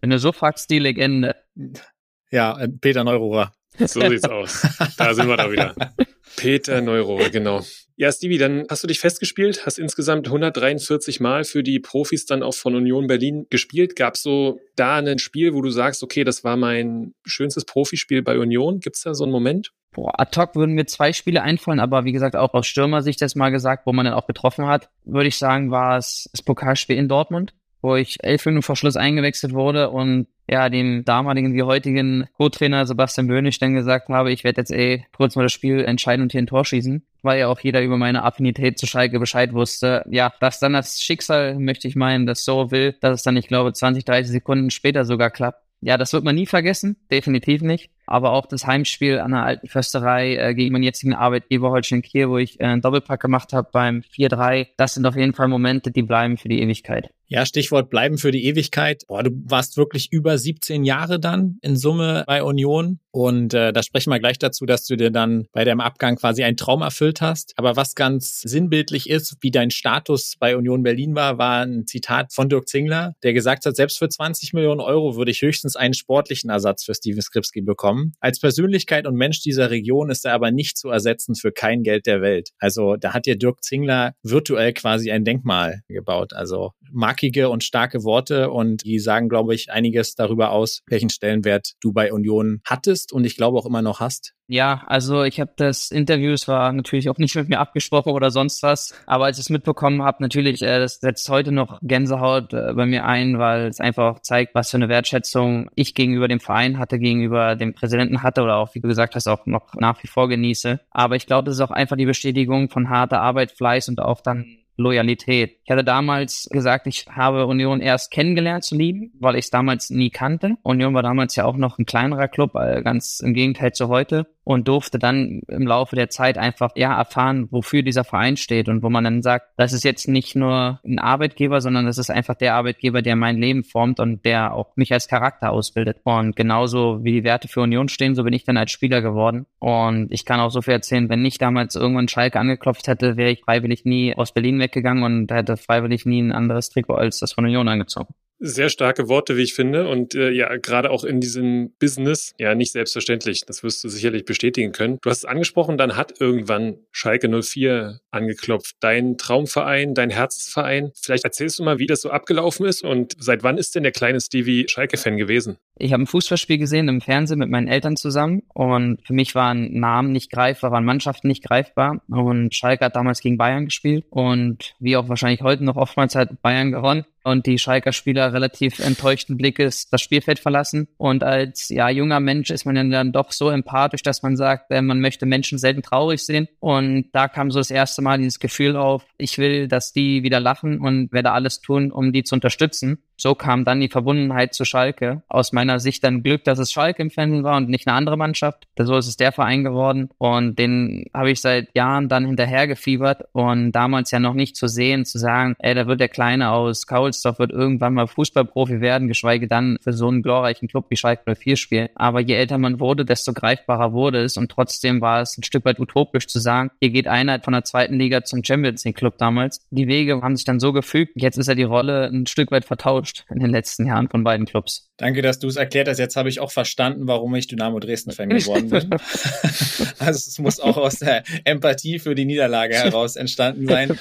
Wenn du so fragst, die Legende. Ja, äh, Peter Neururer. So sieht's aus. Da sind wir da wieder. Peter Neururer, genau. Ja, Stevie, dann hast du dich festgespielt, hast insgesamt 143 Mal für die Profis dann auch von Union Berlin gespielt. Gab es so da ein Spiel, wo du sagst, okay, das war mein schönstes Profispiel bei Union? Gibt es da so einen Moment? Boah, ad hoc würden mir zwei Spiele einfallen, aber wie gesagt, auch aus Stürmersicht das mal gesagt, wo man dann auch getroffen hat, würde ich sagen, war es das Pokalspiel in Dortmund wo ich elf Minuten vor Schluss eingewechselt wurde und ja, dem damaligen wie heutigen Co-Trainer Sebastian Böhnig dann gesagt habe, ich werde jetzt eh kurz mal das Spiel entscheiden und hier ein Tor schießen, weil ja auch jeder über meine Affinität zu Schalke Bescheid wusste. Ja, dass dann das Schicksal, möchte ich meinen, das so will, dass es dann, ich glaube, 20, 30 Sekunden später sogar klappt. Ja, das wird man nie vergessen, definitiv nicht. Aber auch das Heimspiel an der alten Försterei äh, gegen meinen jetzigen Arbeitgeber Holstein Kiel, wo ich äh, einen Doppelpack gemacht habe beim 4-3, das sind auf jeden Fall Momente, die bleiben für die Ewigkeit. Ja, Stichwort bleiben für die Ewigkeit. Boah, du warst wirklich über 17 Jahre dann in Summe bei Union. Und äh, da sprechen wir gleich dazu, dass du dir dann bei deinem Abgang quasi einen Traum erfüllt hast. Aber was ganz sinnbildlich ist, wie dein Status bei Union Berlin war, war ein Zitat von Dirk Zingler, der gesagt hat, selbst für 20 Millionen Euro würde ich höchstens einen sportlichen Ersatz für Steven Skripski bekommen. Als Persönlichkeit und Mensch dieser Region ist er aber nicht zu ersetzen für kein Geld der Welt. Also da hat dir Dirk Zingler virtuell quasi ein Denkmal gebaut. Also mag knackige und starke Worte und die sagen, glaube ich, einiges darüber aus, welchen Stellenwert du bei Union hattest und ich glaube auch immer noch hast. Ja, also ich habe das Interview, es war natürlich auch nicht mit mir abgesprochen oder sonst was, aber als ich es mitbekommen habe, natürlich, äh, das setzt heute noch Gänsehaut äh, bei mir ein, weil es einfach zeigt, was für eine Wertschätzung ich gegenüber dem Verein hatte, gegenüber dem Präsidenten hatte oder auch, wie du gesagt hast, auch noch nach wie vor genieße. Aber ich glaube, das ist auch einfach die Bestätigung von harter Arbeit, Fleiß und auch dann Loyalität. Ich hatte damals gesagt, ich habe Union erst kennengelernt zu lieben, weil ich es damals nie kannte. Union war damals ja auch noch ein kleinerer Club, äh, ganz im Gegenteil zu heute und durfte dann im Laufe der Zeit einfach ja erfahren, wofür dieser Verein steht und wo man dann sagt, das ist jetzt nicht nur ein Arbeitgeber, sondern das ist einfach der Arbeitgeber, der mein Leben formt und der auch mich als Charakter ausbildet. Und genauso wie die Werte für Union stehen, so bin ich dann als Spieler geworden. Und ich kann auch so viel erzählen, wenn nicht damals irgendwann Schalke angeklopft hätte, wäre ich freiwillig nie aus Berlin weggegangen und hätte freiwillig nie ein anderes Trikot als das von Union angezogen. Sehr starke Worte, wie ich finde. Und äh, ja, gerade auch in diesem Business, ja, nicht selbstverständlich. Das wirst du sicherlich bestätigen können. Du hast es angesprochen, dann hat irgendwann Schalke 04 angeklopft. Dein Traumverein, dein Herzensverein. Vielleicht erzählst du mal, wie das so abgelaufen ist und seit wann ist denn der kleine Stevie Schalke-Fan gewesen? Ich habe ein Fußballspiel gesehen im Fernsehen mit meinen Eltern zusammen und für mich waren Namen nicht greifbar, waren Mannschaften nicht greifbar und Schalke hat damals gegen Bayern gespielt und wie auch wahrscheinlich heute noch oftmals hat Bayern gewonnen und die Schalker Spieler relativ enttäuschten Blickes das Spielfeld verlassen. Und als ja junger Mensch ist man dann doch so empathisch, dass man sagt, äh, man möchte Menschen selten traurig sehen. Und da kam so das erste Mal dieses Gefühl auf, ich will, dass die wieder lachen und werde alles tun, um die zu unterstützen. So kam dann die Verbundenheit zu Schalke. Aus meiner Sicht dann Glück, dass es Schalke im Fernsehen war und nicht eine andere Mannschaft. So ist es der Verein geworden und den habe ich seit Jahren dann hinterhergefiebert und damals ja noch nicht zu sehen, zu sagen, ey, da wird der Kleine aus Kaulsdorf wird irgendwann mal Fußballprofi werden, geschweige dann für so einen glorreichen Club wie Schalke 04 spielen. Aber je älter man wurde, desto greifbarer wurde es und trotzdem war es ein Stück weit utopisch zu sagen, hier geht einer von der zweiten Liga zum Champions League Club damals. Die Wege haben sich dann so gefügt, jetzt ist ja die Rolle ein Stück weit vertauscht in den letzten Jahren von beiden Clubs. Danke, dass du es erklärt hast. Jetzt habe ich auch verstanden, warum ich Dynamo Dresden-Fan geworden bin. also es muss auch aus der Empathie für die Niederlage heraus entstanden sein.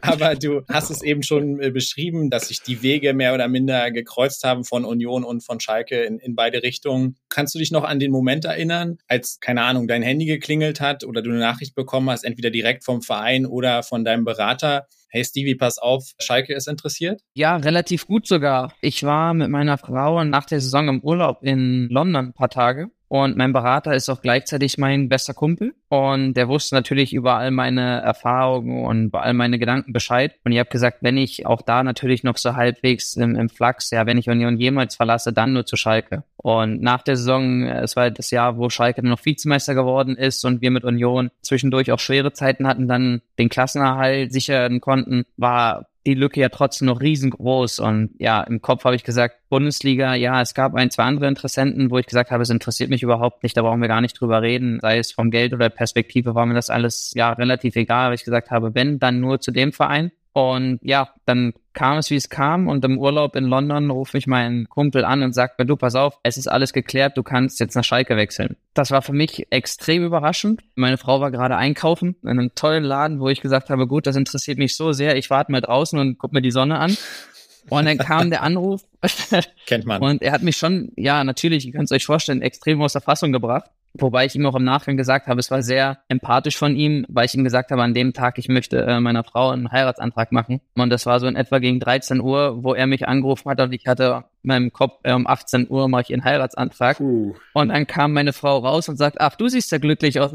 Aber du hast es eben schon äh, beschrieben, dass sich die Wege mehr oder minder gekreuzt haben von Union und von Schalke in, in beide Richtungen. Kannst du dich noch an den Moment erinnern, als, keine Ahnung, dein Handy geklingelt hat oder du eine Nachricht bekommen hast, entweder direkt vom Verein oder von deinem Berater? Hey Stevie, pass auf, Schalke ist interessiert? Ja, relativ gut sogar. Ich war mit meiner Frau nach der Saison im Urlaub in London ein paar Tage und mein Berater ist auch gleichzeitig mein bester Kumpel. Und der wusste natürlich über all meine Erfahrungen und über all meine Gedanken Bescheid. Und ich habe gesagt, wenn ich auch da natürlich noch so halbwegs im, im Flachs, ja, wenn ich Union jemals verlasse, dann nur zu Schalke. Und nach der Saison, es war das Jahr, wo Schalke dann noch Vizemeister geworden ist und wir mit Union zwischendurch auch schwere Zeiten hatten, dann den Klassenerhalt sichern konnten, war die Lücke ja trotzdem noch riesengroß. Und ja, im Kopf habe ich gesagt, Bundesliga, ja, es gab ein, zwei andere Interessenten, wo ich gesagt habe, es interessiert mich überhaupt nicht, da brauchen wir gar nicht drüber reden. Sei es vom Geld oder Perspektive, war mir das alles ja relativ egal, weil ich gesagt habe, wenn, dann nur zu dem Verein. Und ja, dann kam es, wie es kam. Und im Urlaub in London ruft mich mein Kumpel an und sagt mir, du, pass auf, es ist alles geklärt, du kannst jetzt nach Schalke wechseln. Das war für mich extrem überraschend. Meine Frau war gerade einkaufen in einem tollen Laden, wo ich gesagt habe, gut, das interessiert mich so sehr, ich warte mal draußen und guck mir die Sonne an. Und dann kam der Anruf. Kennt man. Und er hat mich schon, ja, natürlich, ihr könnt es euch vorstellen, extrem aus der Fassung gebracht. Wobei ich ihm auch im Nachgang gesagt habe, es war sehr empathisch von ihm, weil ich ihm gesagt habe, an dem Tag, ich möchte äh, meiner Frau einen Heiratsantrag machen. Und das war so in etwa gegen 13 Uhr, wo er mich angerufen hat und ich hatte in meinem Kopf, äh, um 18 Uhr mache ich einen Heiratsantrag. Uh. Und dann kam meine Frau raus und sagt, ach, du siehst ja glücklich aus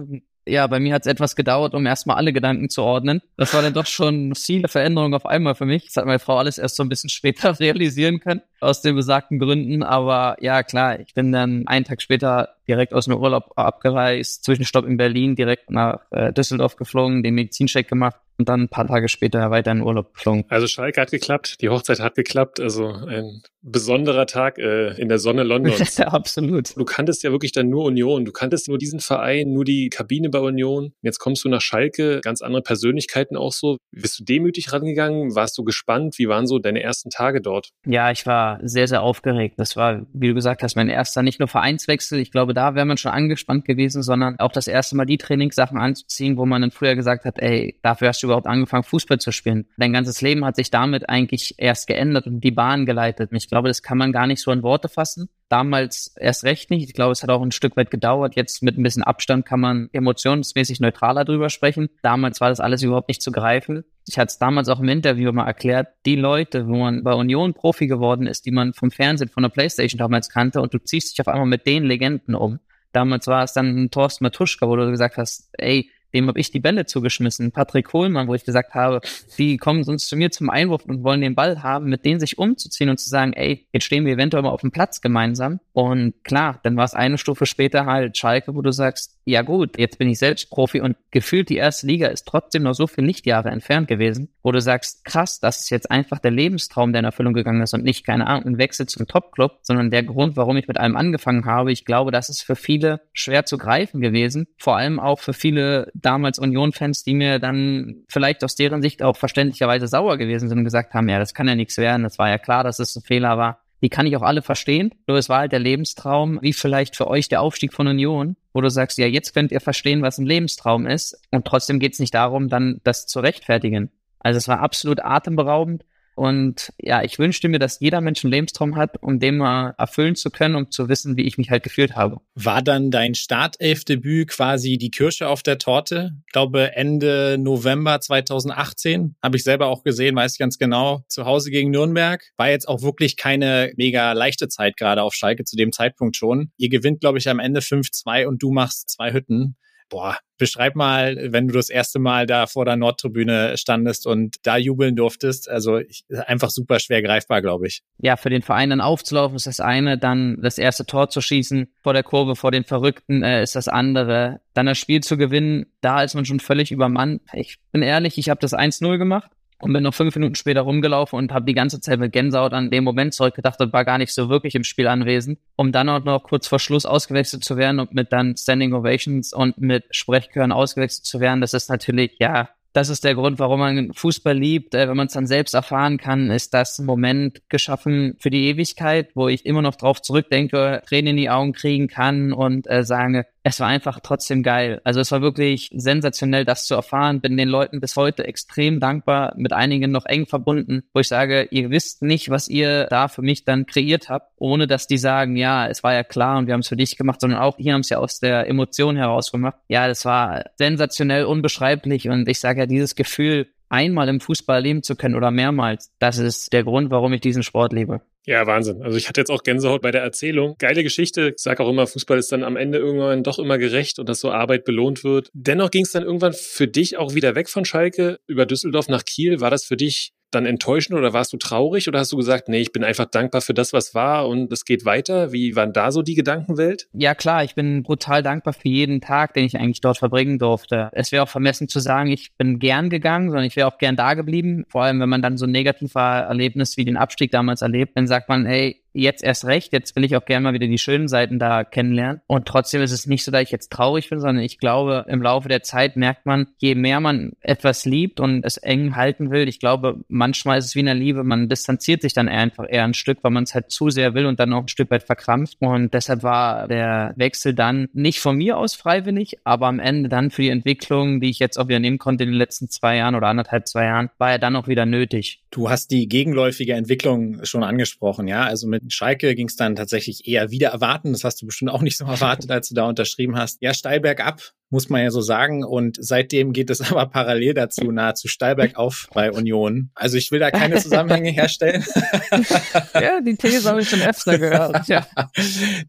ja, bei mir hat es etwas gedauert, um erstmal alle Gedanken zu ordnen. Das war dann doch schon viele Veränderungen auf einmal für mich. Das hat meine Frau alles erst so ein bisschen später realisieren können, aus den besagten Gründen. Aber ja, klar, ich bin dann einen Tag später direkt aus dem Urlaub abgereist, Zwischenstopp in Berlin, direkt nach äh, Düsseldorf geflogen, den Medizincheck gemacht und dann ein paar Tage später weiter in Urlaub geflogen. Also Schalke hat geklappt, die Hochzeit hat geklappt, also ein besonderer Tag äh, in der Sonne Londons. ja, absolut. Du kanntest ja wirklich dann nur Union, du kanntest nur diesen Verein, nur die Kabine bei Union. Jetzt kommst du nach Schalke, ganz andere Persönlichkeiten auch so. Bist du demütig rangegangen? Warst du gespannt? Wie waren so deine ersten Tage dort? Ja, ich war sehr, sehr aufgeregt. Das war, wie du gesagt hast, mein erster nicht nur Vereinswechsel. Ich glaube, da wäre man schon angespannt gewesen, sondern auch das erste Mal die Trainingssachen anzuziehen, wo man dann früher gesagt hat, ey, dafür hast du überhaupt angefangen, Fußball zu spielen. Dein ganzes Leben hat sich damit eigentlich erst geändert und die Bahn geleitet. Ich glaube, das kann man gar nicht so in Worte fassen. Damals erst recht nicht. Ich glaube, es hat auch ein Stück weit gedauert. Jetzt mit ein bisschen Abstand kann man emotionsmäßig neutraler drüber sprechen. Damals war das alles überhaupt nicht zu greifen. Ich hatte es damals auch im Interview mal erklärt. Die Leute, wo man bei Union Profi geworden ist, die man vom Fernsehen, von der Playstation damals kannte und du ziehst dich auf einmal mit den Legenden um. Damals war es dann Thorsten Matuschka, wo du gesagt hast, ey, dem habe ich die Bälle zugeschmissen. Patrick Kohlmann, wo ich gesagt habe, die kommen sonst zu mir zum Einwurf und wollen den Ball haben, mit denen sich umzuziehen und zu sagen, ey, jetzt stehen wir eventuell mal auf dem Platz gemeinsam. Und klar, dann war es eine Stufe später halt Schalke, wo du sagst, ja gut, jetzt bin ich selbst Profi und gefühlt die erste Liga ist trotzdem noch so viele Lichtjahre entfernt gewesen, wo du sagst, krass, das ist jetzt einfach der Lebenstraum, der in Erfüllung gegangen ist und nicht, keine Ahnung, ein Wechsel zum Topclub, sondern der Grund, warum ich mit allem angefangen habe. Ich glaube, das ist für viele schwer zu greifen gewesen, vor allem auch für viele damals Union-Fans, die mir dann vielleicht aus deren Sicht auch verständlicherweise sauer gewesen sind und gesagt haben, ja, das kann ja nichts werden, das war ja klar, dass es ein Fehler war. Die kann ich auch alle verstehen. Nur es war halt der Lebenstraum, wie vielleicht für euch der Aufstieg von Union, wo du sagst, ja, jetzt könnt ihr verstehen, was ein Lebenstraum ist. Und trotzdem geht es nicht darum, dann das zu rechtfertigen. Also es war absolut atemberaubend. Und ja, ich wünschte mir, dass jeder Mensch einen Lebenstraum hat, um den mal erfüllen zu können, um zu wissen, wie ich mich halt gefühlt habe. War dann dein Startelfdebüt quasi die Kirsche auf der Torte? Ich glaube, Ende November 2018 habe ich selber auch gesehen, weiß ich ganz genau, zu Hause gegen Nürnberg. War jetzt auch wirklich keine mega leichte Zeit gerade auf Schalke zu dem Zeitpunkt schon. Ihr gewinnt, glaube ich, am Ende 5-2 und du machst zwei Hütten. Boah, beschreib mal, wenn du das erste Mal da vor der Nordtribüne standest und da jubeln durftest. Also ich, einfach super schwer greifbar, glaube ich. Ja, für den Verein dann aufzulaufen ist das eine, dann das erste Tor zu schießen vor der Kurve, vor den Verrückten äh, ist das andere. Dann das Spiel zu gewinnen, da ist man schon völlig übermannt. Ich bin ehrlich, ich habe das 1-0 gemacht und bin noch fünf Minuten später rumgelaufen und habe die ganze Zeit mit Gänsehaut an dem Moment zurückgedacht und war gar nicht so wirklich im Spiel anwesend, um dann auch noch kurz vor Schluss ausgewechselt zu werden und mit dann Standing Ovations und mit Sprechchören ausgewechselt zu werden. Das ist natürlich, ja, das ist der Grund, warum man Fußball liebt. Äh, wenn man es dann selbst erfahren kann, ist das Moment geschaffen für die Ewigkeit, wo ich immer noch drauf zurückdenke, Tränen in die Augen kriegen kann und äh, sage, es war einfach trotzdem geil. Also es war wirklich sensationell, das zu erfahren. Bin den Leuten bis heute extrem dankbar, mit einigen noch eng verbunden, wo ich sage, ihr wisst nicht, was ihr da für mich dann kreiert habt, ohne dass die sagen, ja, es war ja klar und wir haben es für dich gemacht, sondern auch hier haben es ja aus der Emotion heraus gemacht. Ja, das war sensationell, unbeschreiblich und ich sage ja, dieses Gefühl, einmal im Fußball erleben zu können oder mehrmals, das ist der Grund, warum ich diesen Sport liebe. Ja, Wahnsinn. Also ich hatte jetzt auch Gänsehaut bei der Erzählung. Geile Geschichte. Ich sage auch immer, Fußball ist dann am Ende irgendwann doch immer gerecht und dass so Arbeit belohnt wird. Dennoch ging es dann irgendwann für dich auch wieder weg von Schalke über Düsseldorf nach Kiel. War das für dich dann enttäuschend oder warst du traurig oder hast du gesagt, nee, ich bin einfach dankbar für das, was war und es geht weiter? Wie waren da so die Gedankenwelt? Ja klar, ich bin brutal dankbar für jeden Tag, den ich eigentlich dort verbringen durfte. Es wäre auch vermessen zu sagen, ich bin gern gegangen, sondern ich wäre auch gern da geblieben. Vor allem, wenn man dann so ein negativer Erlebnis wie den Abstieg damals erlebt, dann sagt man, hey, jetzt erst recht, jetzt will ich auch gerne mal wieder die schönen Seiten da kennenlernen. Und trotzdem ist es nicht so, dass ich jetzt traurig bin, sondern ich glaube, im Laufe der Zeit merkt man, je mehr man etwas liebt und es eng halten will, ich glaube, manchmal ist es wie in der Liebe, man distanziert sich dann einfach eher ein Stück, weil man es halt zu sehr will und dann auch ein Stück weit verkrampft. Und deshalb war der Wechsel dann nicht von mir aus freiwillig, aber am Ende dann für die Entwicklung, die ich jetzt auch wieder nehmen konnte in den letzten zwei Jahren oder anderthalb, zwei Jahren, war er dann auch wieder nötig. Du hast die gegenläufige Entwicklung schon angesprochen, ja, also mit Schalke ging es dann tatsächlich eher wieder erwarten. Das hast du bestimmt auch nicht so erwartet, als du da unterschrieben hast. Ja, steil bergab muss man ja so sagen. Und seitdem geht es aber parallel dazu nahezu steil bergauf bei Union. Also ich will da keine Zusammenhänge herstellen. ja, die These habe ich schon öfter gehört. Ja.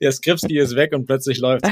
Der Skripski ist weg und plötzlich läuft.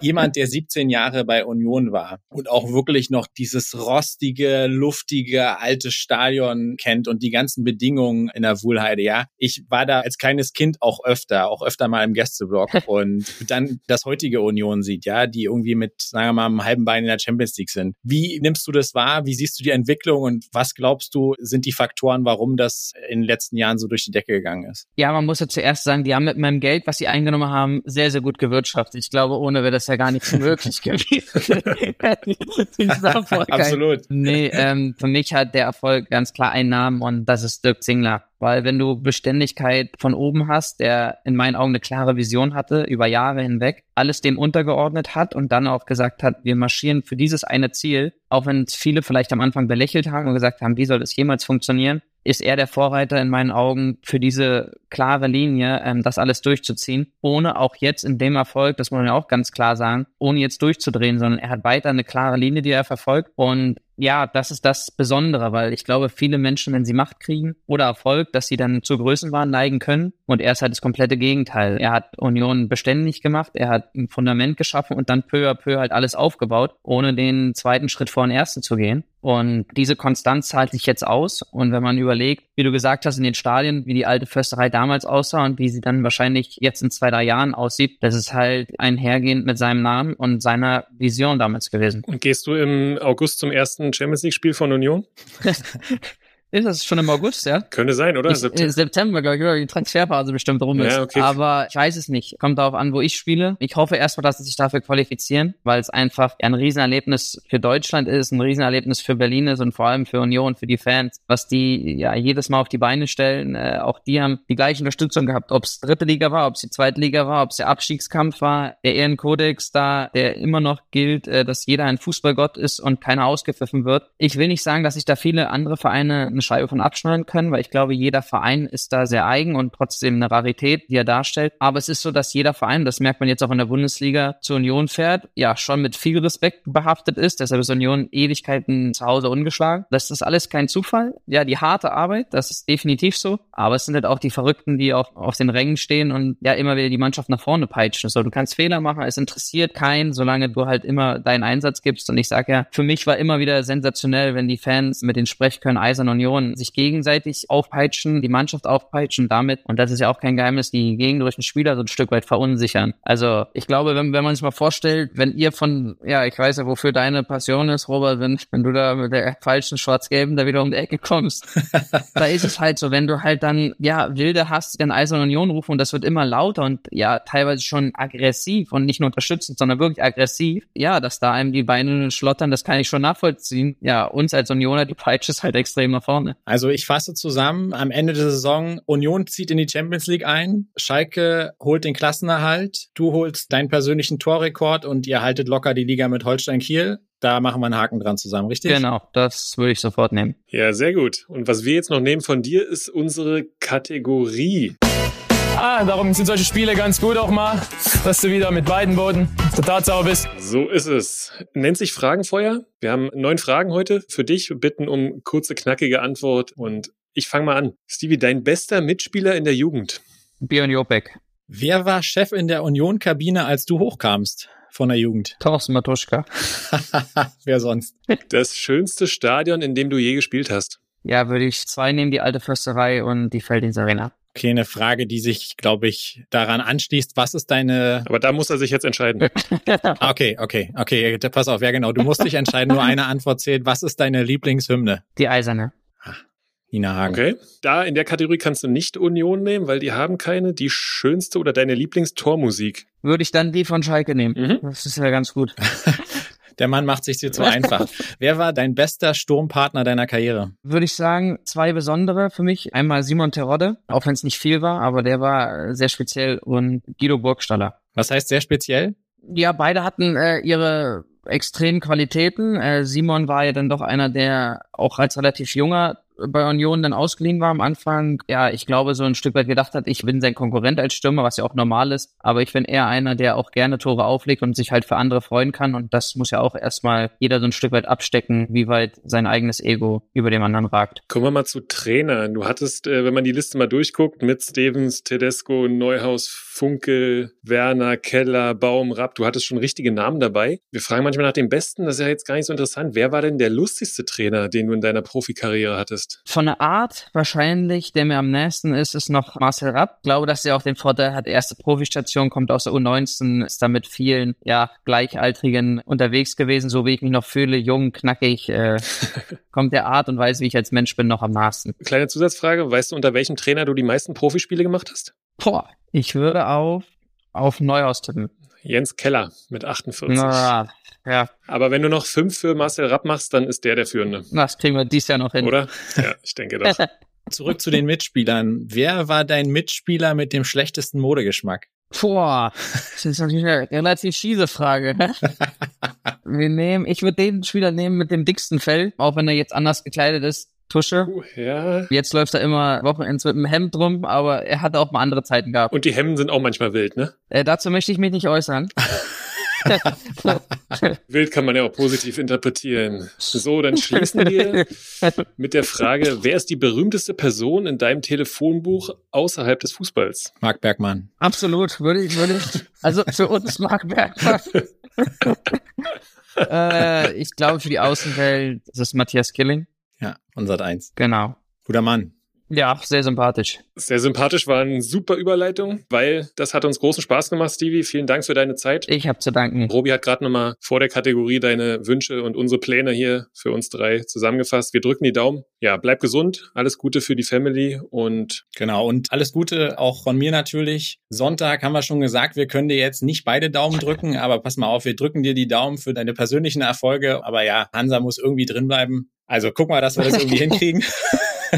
Jemand, der 17 Jahre bei Union war und auch wirklich noch dieses rostige, luftige, alte Stadion kennt und die ganzen Bedingungen in der Wuhlheide, ja. Ich war da als kleines Kind auch öfter, auch öfter mal im Gästeblock und dann das heutige Union sieht, ja, die irgendwie mit, sagen wir mal, mal am halben Bein in der Champions League sind. Wie nimmst du das wahr? Wie siehst du die Entwicklung und was glaubst du, sind die Faktoren, warum das in den letzten Jahren so durch die Decke gegangen ist? Ja, man muss ja zuerst sagen, die haben mit meinem Geld, was sie eingenommen haben, sehr, sehr gut gewirtschaftet. Ich glaube, ohne wäre das ja gar nicht möglich gewesen. Absolut. Nee, ähm, für mich hat der Erfolg ganz klar einen Namen und das ist Dirk Zingler. Weil wenn du Beständigkeit von oben hast, der in meinen Augen eine klare Vision hatte, über Jahre hinweg, alles dem untergeordnet hat und dann auch gesagt hat, wir marschieren für dieses eine Ziel, auch wenn viele vielleicht am Anfang belächelt haben und gesagt haben, wie soll das jemals funktionieren, ist er der Vorreiter in meinen Augen für diese klare Linie, ähm, das alles durchzuziehen, ohne auch jetzt in dem Erfolg, das muss man ja auch ganz klar sagen, ohne jetzt durchzudrehen, sondern er hat weiter eine klare Linie, die er verfolgt und ja, das ist das Besondere, weil ich glaube, viele Menschen, wenn sie Macht kriegen oder Erfolg, dass sie dann zu Größenwahn neigen können. Und er ist halt das komplette Gegenteil. Er hat Union beständig gemacht, er hat ein Fundament geschaffen und dann peu à peu halt alles aufgebaut, ohne den zweiten Schritt vor den ersten zu gehen. Und diese Konstanz zahlt sich jetzt aus. Und wenn man überlegt, wie du gesagt hast, in den Stadien, wie die alte Försterei damals aussah und wie sie dann wahrscheinlich jetzt in zwei, drei Jahren aussieht, das ist halt einhergehend mit seinem Namen und seiner Vision damals gewesen. Und gehst du im August zum ersten Champions League-Spiel von Union? Ist das schon im August, ja? Könnte sein, oder? Ich, September, September glaube ich, oder die Transferphase bestimmt rum ist. Ja, okay. Aber ich weiß es nicht. Kommt darauf an, wo ich spiele. Ich hoffe erstmal, dass sie sich dafür qualifizieren, weil es einfach ein Riesenerlebnis für Deutschland ist, ein Riesenerlebnis für Berlin ist und vor allem für Union, für die Fans, was die ja jedes Mal auf die Beine stellen. Äh, auch die haben die gleiche Unterstützung gehabt, ob es dritte Liga war, ob es die zweite Liga war, ob es der Abstiegskampf war, der Ehrenkodex da, der immer noch gilt, äh, dass jeder ein Fußballgott ist und keiner ausgepfiffen wird. Ich will nicht sagen, dass sich da viele andere Vereine eine Scheibe von abschneiden können, weil ich glaube, jeder Verein ist da sehr eigen und trotzdem eine Rarität, die er darstellt. Aber es ist so, dass jeder Verein, das merkt man jetzt auch in der Bundesliga, zur Union fährt, ja, schon mit viel Respekt behaftet ist. Deshalb ist Union Ewigkeiten zu Hause ungeschlagen. Das ist alles kein Zufall. Ja, die harte Arbeit, das ist definitiv so. Aber es sind halt auch die Verrückten, die auch auf den Rängen stehen und ja immer wieder die Mannschaft nach vorne peitschen. So, du kannst Fehler machen, es interessiert keinen, solange du halt immer deinen Einsatz gibst. Und ich sage ja, für mich war immer wieder sensationell, wenn die Fans mit den Sprechkörnern Eisern Union sich gegenseitig aufpeitschen, die Mannschaft aufpeitschen damit. Und das ist ja auch kein Geheimnis, die gegnerischen Spieler so ein Stück weit verunsichern. Also ich glaube, wenn, wenn man sich mal vorstellt, wenn ihr von, ja, ich weiß ja, wofür deine Passion ist, Robert, wenn, wenn du da mit der falschen Schwarz-Gelben da wieder um die Ecke kommst, da ist es halt so, wenn du halt dann, ja, Wilde hast, die dann Eisern Union rufen und das wird immer lauter und ja, teilweise schon aggressiv und nicht nur unterstützend, sondern wirklich aggressiv, ja, dass da einem die Beine schlottern, das kann ich schon nachvollziehen. Ja, uns als Unioner, die Peitsche ist halt extrem nach vorne. Also ich fasse zusammen, am Ende der Saison, Union zieht in die Champions League ein, Schalke holt den Klassenerhalt, du holst deinen persönlichen Torrekord und ihr haltet locker die Liga mit Holstein Kiel. Da machen wir einen Haken dran zusammen, richtig? Genau, das würde ich sofort nehmen. Ja, sehr gut. Und was wir jetzt noch nehmen von dir, ist unsere Kategorie. Ah, darum sind solche Spiele ganz gut auch mal, dass du wieder mit beiden Boden total sauber bist. So ist es. Nennt sich Fragenfeuer. Wir haben neun Fragen heute für dich. Wir bitten um kurze, knackige Antwort. Und ich fange mal an. Stevie, dein bester Mitspieler in der Jugend? Björn Jopek. Wer war Chef in der Union-Kabine, als du hochkamst von der Jugend? Thorsten Matuschka. Wer sonst? Das schönste Stadion, in dem du je gespielt hast? Ja, würde ich zwei nehmen, die alte Fürsterei und die Felddienstarena. Okay, eine Frage, die sich, glaube ich, daran anschließt. Was ist deine. Aber da muss er sich jetzt entscheiden. Ah, okay, okay, okay. Pass auf, ja genau. Du musst dich entscheiden. Nur eine Antwort zählt. Was ist deine Lieblingshymne? Die Eiserne. Nina Hagen. Okay. Da in der Kategorie kannst du nicht Union nehmen, weil die haben keine. Die schönste oder deine Lieblingstormusik? Würde ich dann die von Schalke nehmen. Mhm. Das ist ja ganz gut. Der Mann macht sich dir zu einfach. Wer war dein bester Sturmpartner deiner Karriere? Würde ich sagen, zwei besondere für mich. Einmal Simon Terodde, auch wenn es nicht viel war, aber der war sehr speziell und Guido Burgstaller. Was heißt sehr speziell? Ja, beide hatten äh, ihre extremen Qualitäten. Äh, Simon war ja dann doch einer, der auch als relativ junger bei Union dann ausgeliehen war am Anfang, ja, ich glaube, so ein Stück weit gedacht hat, ich bin sein Konkurrent als Stürmer, was ja auch normal ist. Aber ich bin eher einer, der auch gerne Tore auflegt und sich halt für andere freuen kann. Und das muss ja auch erstmal jeder so ein Stück weit abstecken, wie weit sein eigenes Ego über dem anderen ragt. Kommen wir mal zu Trainern. Du hattest, äh, wenn man die Liste mal durchguckt, mit Stevens, Tedesco, Neuhaus, Funke, Werner, Keller, Baum, Rapp, du hattest schon richtige Namen dabei. Wir fragen manchmal nach dem Besten, das ist ja jetzt gar nicht so interessant. Wer war denn der lustigste Trainer, den du in deiner Profikarriere hattest? Von der Art wahrscheinlich, der mir am nächsten ist, ist noch Marcel Rapp. Ich glaube, dass er auch den Vorteil hat, erste Profistation, kommt aus der U19, ist da mit vielen, ja, Gleichaltrigen unterwegs gewesen, so wie ich mich noch fühle, jung, knackig, äh, kommt der Art und Weise, wie ich als Mensch bin, noch am nahesten. Kleine Zusatzfrage, weißt du, unter welchem Trainer du die meisten Profispiele gemacht hast? Boah, ich würde auf, auf Neuhaus tippen. Jens Keller mit 48. Na, ja, Aber wenn du noch fünf für Marcel Rapp machst, dann ist der der Führende. das kriegen wir dies Jahr noch hin. Oder? Ja, ich denke doch. Zurück zu den Mitspielern. Wer war dein Mitspieler mit dem schlechtesten Modegeschmack? Boah, das ist natürlich eine relativ schiese Frage. ne? Wir nehmen, ich würde den Spieler nehmen mit dem dicksten Fell, auch wenn er jetzt anders gekleidet ist. Tusche. Uh, ja. Jetzt läuft er immer Wochenends mit einem Hemd rum, aber er hat auch mal andere Zeiten gehabt. Und die Hemden sind auch manchmal wild, ne? Äh, dazu möchte ich mich nicht äußern. Wild kann man ja auch positiv interpretieren. So, dann schließen wir mit der Frage, wer ist die berühmteste Person in deinem Telefonbuch außerhalb des Fußballs? Marc Bergmann. Absolut, würde ich, würde ich. Also für uns Marc Bergmann. äh, ich glaube, für die Außenwelt ist es Matthias Killing. Ja, Sat 1. Genau. Guter Mann. Ja, sehr sympathisch. Sehr sympathisch, war eine super Überleitung, weil das hat uns großen Spaß gemacht, Stevie. Vielen Dank für deine Zeit. Ich habe zu danken. Robi hat gerade nochmal vor der Kategorie deine Wünsche und unsere Pläne hier für uns drei zusammengefasst. Wir drücken die Daumen. Ja, bleib gesund. Alles Gute für die Family und Genau. Und alles Gute auch von mir natürlich. Sonntag haben wir schon gesagt, wir können dir jetzt nicht beide Daumen drücken, aber pass mal auf, wir drücken dir die Daumen für deine persönlichen Erfolge. Aber ja, Hansa muss irgendwie drin bleiben. Also guck mal, dass wir das irgendwie hinkriegen.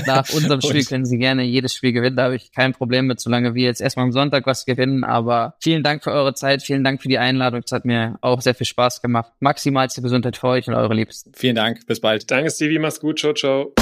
Nach unserem Spiel können Sie gerne jedes Spiel gewinnen. Da habe ich kein Problem mit, solange wir jetzt erstmal am Sonntag was gewinnen. Aber vielen Dank für eure Zeit. Vielen Dank für die Einladung. Es hat mir auch sehr viel Spaß gemacht. Maximalste Gesundheit für euch und eure Liebsten. Vielen Dank. Bis bald. danke, Stevie. Mach's gut. Ciao, ciao.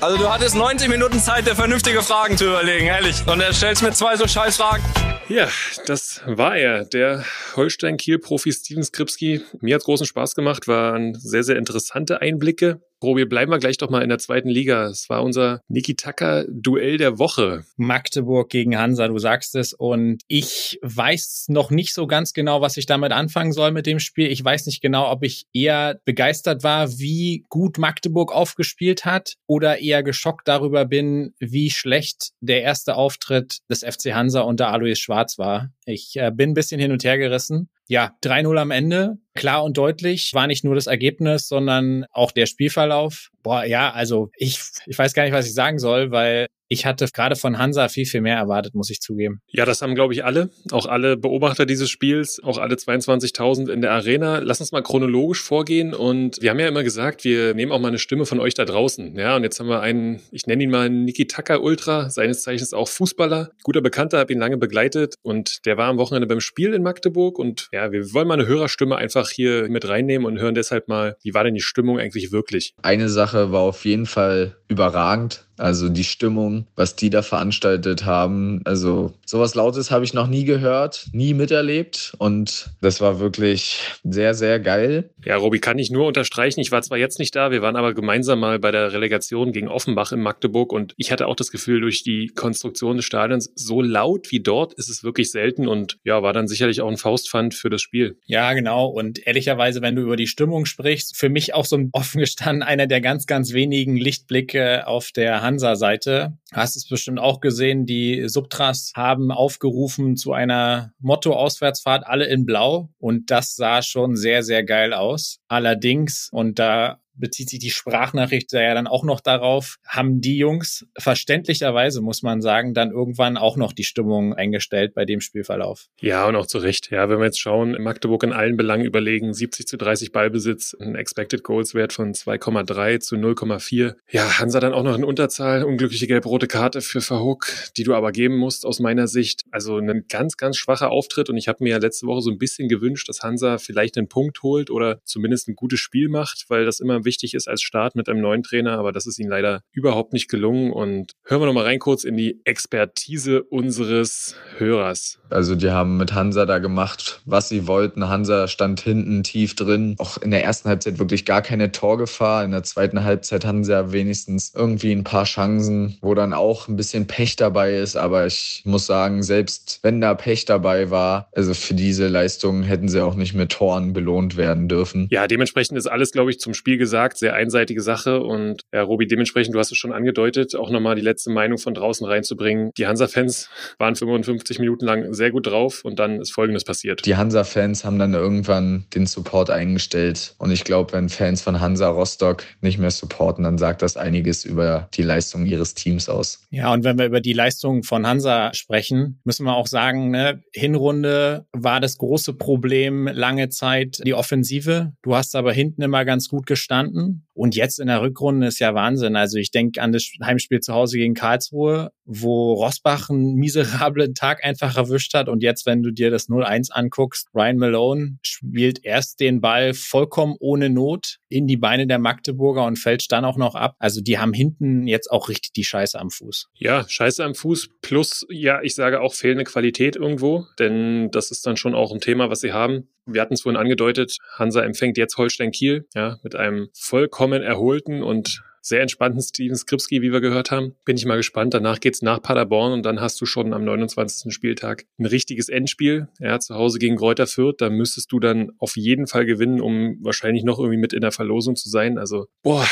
Also du hattest 90 Minuten Zeit, dir vernünftige Fragen zu überlegen, ehrlich. Und er stellst mir zwei so scheiß Fragen. Ja, das war er, der Holstein-Kiel-Profi Steven Skripski. Mir hat großen Spaß gemacht, waren sehr, sehr interessante Einblicke. Robi, bleiben wir gleich doch mal in der zweiten Liga. Es war unser Niki Tucker Duell der Woche. Magdeburg gegen Hansa, du sagst es. Und ich weiß noch nicht so ganz genau, was ich damit anfangen soll mit dem Spiel. Ich weiß nicht genau, ob ich eher begeistert war, wie gut Magdeburg aufgespielt hat oder eher geschockt darüber bin, wie schlecht der erste Auftritt des FC Hansa unter Alois Schwarz war. Ich äh, bin ein bisschen hin und her gerissen. Ja, 3-0 am Ende. Klar und deutlich war nicht nur das Ergebnis, sondern auch der Spielverlauf. Boah, ja, also ich, ich weiß gar nicht, was ich sagen soll, weil ich hatte gerade von Hansa viel, viel mehr erwartet, muss ich zugeben. Ja, das haben, glaube ich, alle. Auch alle Beobachter dieses Spiels, auch alle 22.000 in der Arena. Lass uns mal chronologisch vorgehen. Und wir haben ja immer gesagt, wir nehmen auch mal eine Stimme von euch da draußen. Ja, und jetzt haben wir einen, ich nenne ihn mal Niki Tucker Ultra, seines Zeichens auch Fußballer. Guter Bekannter, habe ihn lange begleitet. Und der war am Wochenende beim Spiel in Magdeburg. Und ja, wir wollen mal eine Hörerstimme einfach hier mit reinnehmen und hören deshalb mal, wie war denn die Stimmung eigentlich wirklich? Eine Sache war auf jeden Fall überragend. Also die Stimmung, was die da veranstaltet haben. Also sowas Lautes habe ich noch nie gehört, nie miterlebt. Und das war wirklich sehr, sehr geil. Ja, Robi, kann ich nur unterstreichen. Ich war zwar jetzt nicht da, wir waren aber gemeinsam mal bei der Relegation gegen Offenbach in Magdeburg. Und ich hatte auch das Gefühl, durch die Konstruktion des Stadions, so laut wie dort ist es wirklich selten. Und ja, war dann sicherlich auch ein Faustpfand für das Spiel. Ja, genau. Und ehrlicherweise, wenn du über die Stimmung sprichst, für mich auch so ein offen gestanden einer der ganz, ganz wenigen Lichtblicke auf der Hansa-Seite. Hast es bestimmt auch gesehen, die Subtras haben aufgerufen zu einer Motto-Auswärtsfahrt, alle in Blau. Und das sah schon sehr, sehr geil aus. Allerdings, und da bezieht sich die Sprachnachricht ja dann auch noch darauf, haben die Jungs verständlicherweise, muss man sagen, dann irgendwann auch noch die Stimmung eingestellt bei dem Spielverlauf. Ja, und auch zu Recht. Ja, wenn wir jetzt schauen, Magdeburg in allen Belangen überlegen, 70 zu 30 Ballbesitz, ein Expected Goals Wert von 2,3 zu 0,4. Ja, Hansa dann auch noch in Unterzahl, unglückliche gelb-rote Karte für Verhook, die du aber geben musst aus meiner Sicht. Also ein ganz, ganz schwacher Auftritt und ich habe mir ja letzte Woche so ein bisschen gewünscht, dass Hansa vielleicht einen Punkt holt oder zumindest ein gutes Spiel macht, weil das immer wichtig ist als Start mit einem neuen Trainer, aber das ist ihnen leider überhaupt nicht gelungen. Und hören wir noch mal rein kurz in die Expertise unseres Hörers. Also die haben mit Hansa da gemacht, was sie wollten. Hansa stand hinten tief drin. Auch in der ersten Halbzeit wirklich gar keine Torgefahr. In der zweiten Halbzeit hatten sie ja wenigstens irgendwie ein paar Chancen, wo dann auch ein bisschen Pech dabei ist. Aber ich muss sagen, selbst wenn da Pech dabei war, also für diese Leistung hätten sie auch nicht mit Toren belohnt werden dürfen. Ja, dementsprechend ist alles, glaube ich, zum Spiel gesagt gesagt, sehr einseitige Sache. Und ja, Robi, dementsprechend, du hast es schon angedeutet, auch nochmal die letzte Meinung von draußen reinzubringen. Die Hansa-Fans waren 55 Minuten lang sehr gut drauf und dann ist Folgendes passiert. Die Hansa-Fans haben dann irgendwann den Support eingestellt. Und ich glaube, wenn Fans von Hansa Rostock nicht mehr supporten, dann sagt das einiges über die Leistung ihres Teams aus. Ja, und wenn wir über die Leistung von Hansa sprechen, müssen wir auch sagen, ne, Hinrunde war das große Problem lange Zeit die Offensive. Du hast aber hinten immer ganz gut gestanden gestanden. Und jetzt in der Rückrunde ist ja Wahnsinn. Also ich denke an das Heimspiel zu Hause gegen Karlsruhe, wo Rosbach einen miserablen Tag einfach erwischt hat. Und jetzt, wenn du dir das 0-1 anguckst, Ryan Malone spielt erst den Ball vollkommen ohne Not in die Beine der Magdeburger und fällt dann auch noch ab. Also die haben hinten jetzt auch richtig die Scheiße am Fuß. Ja, Scheiße am Fuß plus, ja, ich sage auch fehlende Qualität irgendwo, denn das ist dann schon auch ein Thema, was sie haben. Wir hatten es vorhin angedeutet, Hansa empfängt jetzt Holstein Kiel, ja, mit einem vollkommen erholten und sehr entspannten Steven Skripski, wie wir gehört haben. Bin ich mal gespannt. Danach geht's nach Paderborn und dann hast du schon am 29. Spieltag ein richtiges Endspiel. Ja, zu Hause gegen Kräuter Fürth. Da müsstest du dann auf jeden Fall gewinnen, um wahrscheinlich noch irgendwie mit in der Verlosung zu sein. Also, boah,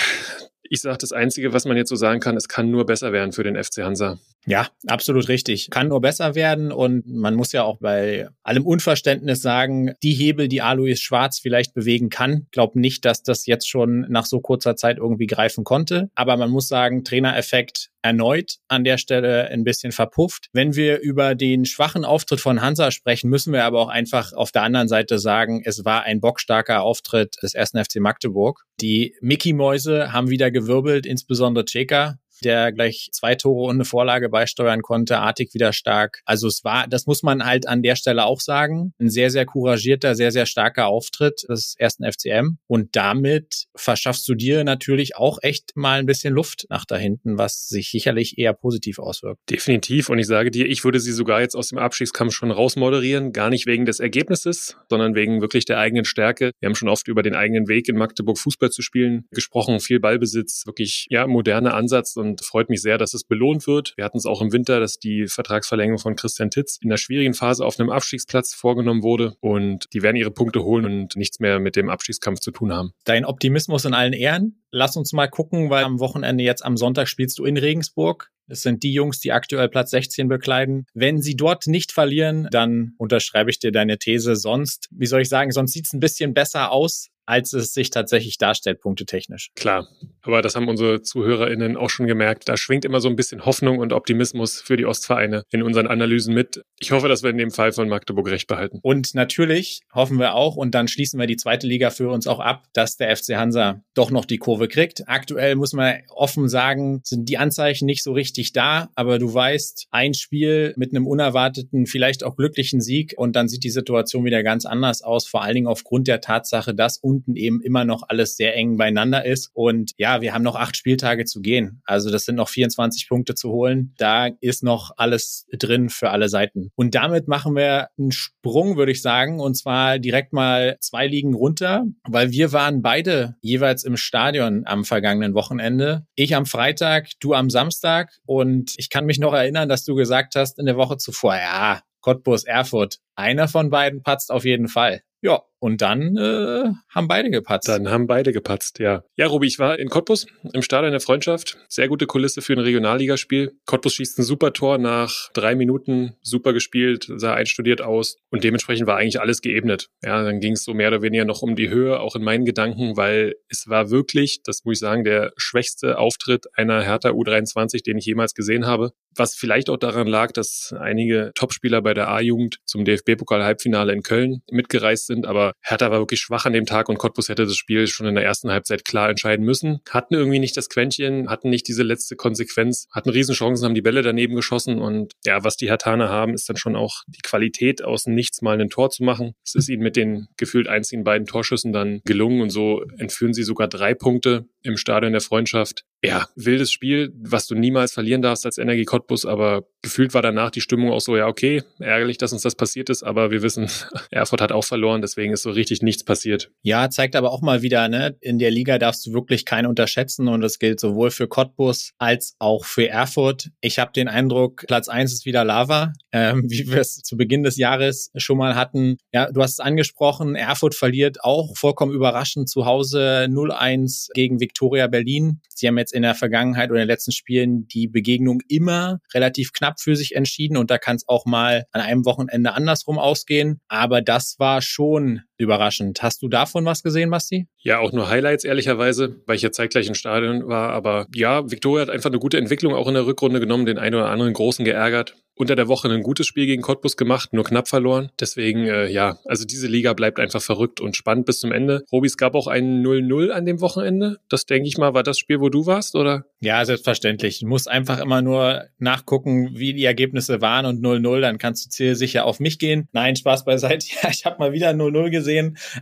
ich sage, das Einzige, was man jetzt so sagen kann, es kann nur besser werden für den FC Hansa. Ja, absolut richtig. Kann nur besser werden und man muss ja auch bei allem Unverständnis sagen, die Hebel, die Alois Schwarz vielleicht bewegen kann, glaub nicht, dass das jetzt schon nach so kurzer Zeit irgendwie greifen konnte. Aber man muss sagen, Trainereffekt erneut an der Stelle ein bisschen verpufft. Wenn wir über den schwachen Auftritt von Hansa sprechen, müssen wir aber auch einfach auf der anderen Seite sagen, es war ein bockstarker Auftritt des ersten FC Magdeburg. Die Mickey-Mäuse haben wieder gewirbelt, insbesondere Cheka der gleich zwei Tore und eine Vorlage beisteuern konnte. Artig wieder stark. Also es war, das muss man halt an der Stelle auch sagen, ein sehr, sehr couragierter, sehr, sehr starker Auftritt des ersten FCM. Und damit verschaffst du dir natürlich auch echt mal ein bisschen Luft nach da hinten, was sich sicherlich eher positiv auswirkt. Definitiv. Und ich sage dir, ich würde sie sogar jetzt aus dem Abstiegskampf schon rausmoderieren. Gar nicht wegen des Ergebnisses, sondern wegen wirklich der eigenen Stärke. Wir haben schon oft über den eigenen Weg in Magdeburg Fußball zu spielen gesprochen. Viel Ballbesitz, wirklich, ja, moderner Ansatz und freut mich sehr, dass es belohnt wird. Wir hatten es auch im Winter, dass die Vertragsverlängerung von Christian Titz in der schwierigen Phase auf einem Abstiegsplatz vorgenommen wurde und die werden ihre Punkte holen und nichts mehr mit dem Abstiegskampf zu tun haben. Dein Optimismus in allen Ehren. Lass uns mal gucken, weil am Wochenende jetzt am Sonntag spielst du in Regensburg. Es sind die Jungs, die aktuell Platz 16 bekleiden. Wenn sie dort nicht verlieren, dann unterschreibe ich dir deine These. Sonst, wie soll ich sagen, sonst sieht es ein bisschen besser aus als es sich tatsächlich darstellt, punktetechnisch. Klar, aber das haben unsere ZuhörerInnen auch schon gemerkt. Da schwingt immer so ein bisschen Hoffnung und Optimismus für die Ostvereine in unseren Analysen mit. Ich hoffe, dass wir in dem Fall von Magdeburg recht behalten. Und natürlich hoffen wir auch, und dann schließen wir die zweite Liga für uns auch ab, dass der FC Hansa doch noch die Kurve kriegt. Aktuell muss man offen sagen, sind die Anzeichen nicht so richtig da, aber du weißt, ein Spiel mit einem unerwarteten, vielleicht auch glücklichen Sieg und dann sieht die Situation wieder ganz anders aus, vor allen Dingen aufgrund der Tatsache, dass unten eben immer noch alles sehr eng beieinander ist. Und ja, wir haben noch acht Spieltage zu gehen. Also das sind noch 24 Punkte zu holen. Da ist noch alles drin für alle Seiten. Und damit machen wir einen Sprung, würde ich sagen, und zwar direkt mal zwei Ligen runter, weil wir waren beide jeweils im Stadion am vergangenen Wochenende. Ich am Freitag, du am Samstag. Und ich kann mich noch erinnern, dass du gesagt hast in der Woche zuvor, ja, Cottbus, Erfurt, einer von beiden patzt auf jeden Fall. Ja, und dann äh, haben beide gepatzt. Dann haben beide gepatzt, ja. Ja, Robi, ich war in Cottbus im Stadion der Freundschaft. Sehr gute Kulisse für ein Regionalligaspiel. Cottbus schießt ein super Tor nach drei Minuten, super gespielt, sah einstudiert aus und dementsprechend war eigentlich alles geebnet. Ja, dann ging es so mehr oder weniger noch um die Höhe, auch in meinen Gedanken, weil es war wirklich, das muss ich sagen, der schwächste Auftritt einer Hertha U23, den ich jemals gesehen habe. Was vielleicht auch daran lag, dass einige Topspieler bei der A-Jugend zum DFB-Pokal-Halbfinale in Köln mitgereist sind, aber Hertha war wirklich schwach an dem Tag und Cottbus hätte das Spiel schon in der ersten Halbzeit klar entscheiden müssen. Hatten irgendwie nicht das Quäntchen, hatten nicht diese letzte Konsequenz, hatten Riesenchancen, haben die Bälle daneben geschossen und ja, was die Hertaner haben, ist dann schon auch die Qualität, aus nichts mal ein Tor zu machen. Es ist ihnen mit den gefühlt einzigen beiden Torschüssen dann gelungen und so entführen sie sogar drei Punkte im Stadion der Freundschaft. Ja, wildes Spiel, was du niemals verlieren darfst als Energie Cottbus, aber gefühlt war danach die Stimmung auch so, ja, okay, ärgerlich, dass uns das passiert ist, aber wir wissen, Erfurt hat auch verloren, deswegen ist so richtig nichts passiert. Ja, zeigt aber auch mal wieder, ne, in der Liga darfst du wirklich keinen unterschätzen und das gilt sowohl für Cottbus als auch für Erfurt. Ich habe den Eindruck, Platz eins ist wieder Lava, ähm, wie wir es zu Beginn des Jahres schon mal hatten. Ja, du hast es angesprochen, Erfurt verliert auch vollkommen überraschend zu Hause 0-1 gegen Viktoria Berlin. Sie haben jetzt in der Vergangenheit oder in den letzten Spielen die Begegnung immer relativ knapp für sich entschieden und da kann es auch mal an einem Wochenende andersrum ausgehen. Aber das war schon überraschend. Hast du davon was gesehen, Basti? Ja, auch nur Highlights, ehrlicherweise, weil ich ja zeitgleich im Stadion war. Aber ja, Viktoria hat einfach eine gute Entwicklung auch in der Rückrunde genommen, den einen oder anderen Großen geärgert. Unter der Woche ein gutes Spiel gegen Cottbus gemacht, nur knapp verloren. Deswegen, äh, ja, also diese Liga bleibt einfach verrückt und spannend bis zum Ende. Robi, es gab auch ein 0-0 an dem Wochenende. Das denke ich mal, war das Spiel, wo du warst, oder? Ja, selbstverständlich. Du musst einfach immer nur nachgucken, wie die Ergebnisse waren und 0-0, dann kannst du zielsicher auf mich gehen. Nein, Spaß beiseite. Ja, ich habe mal wieder 0-0 gesehen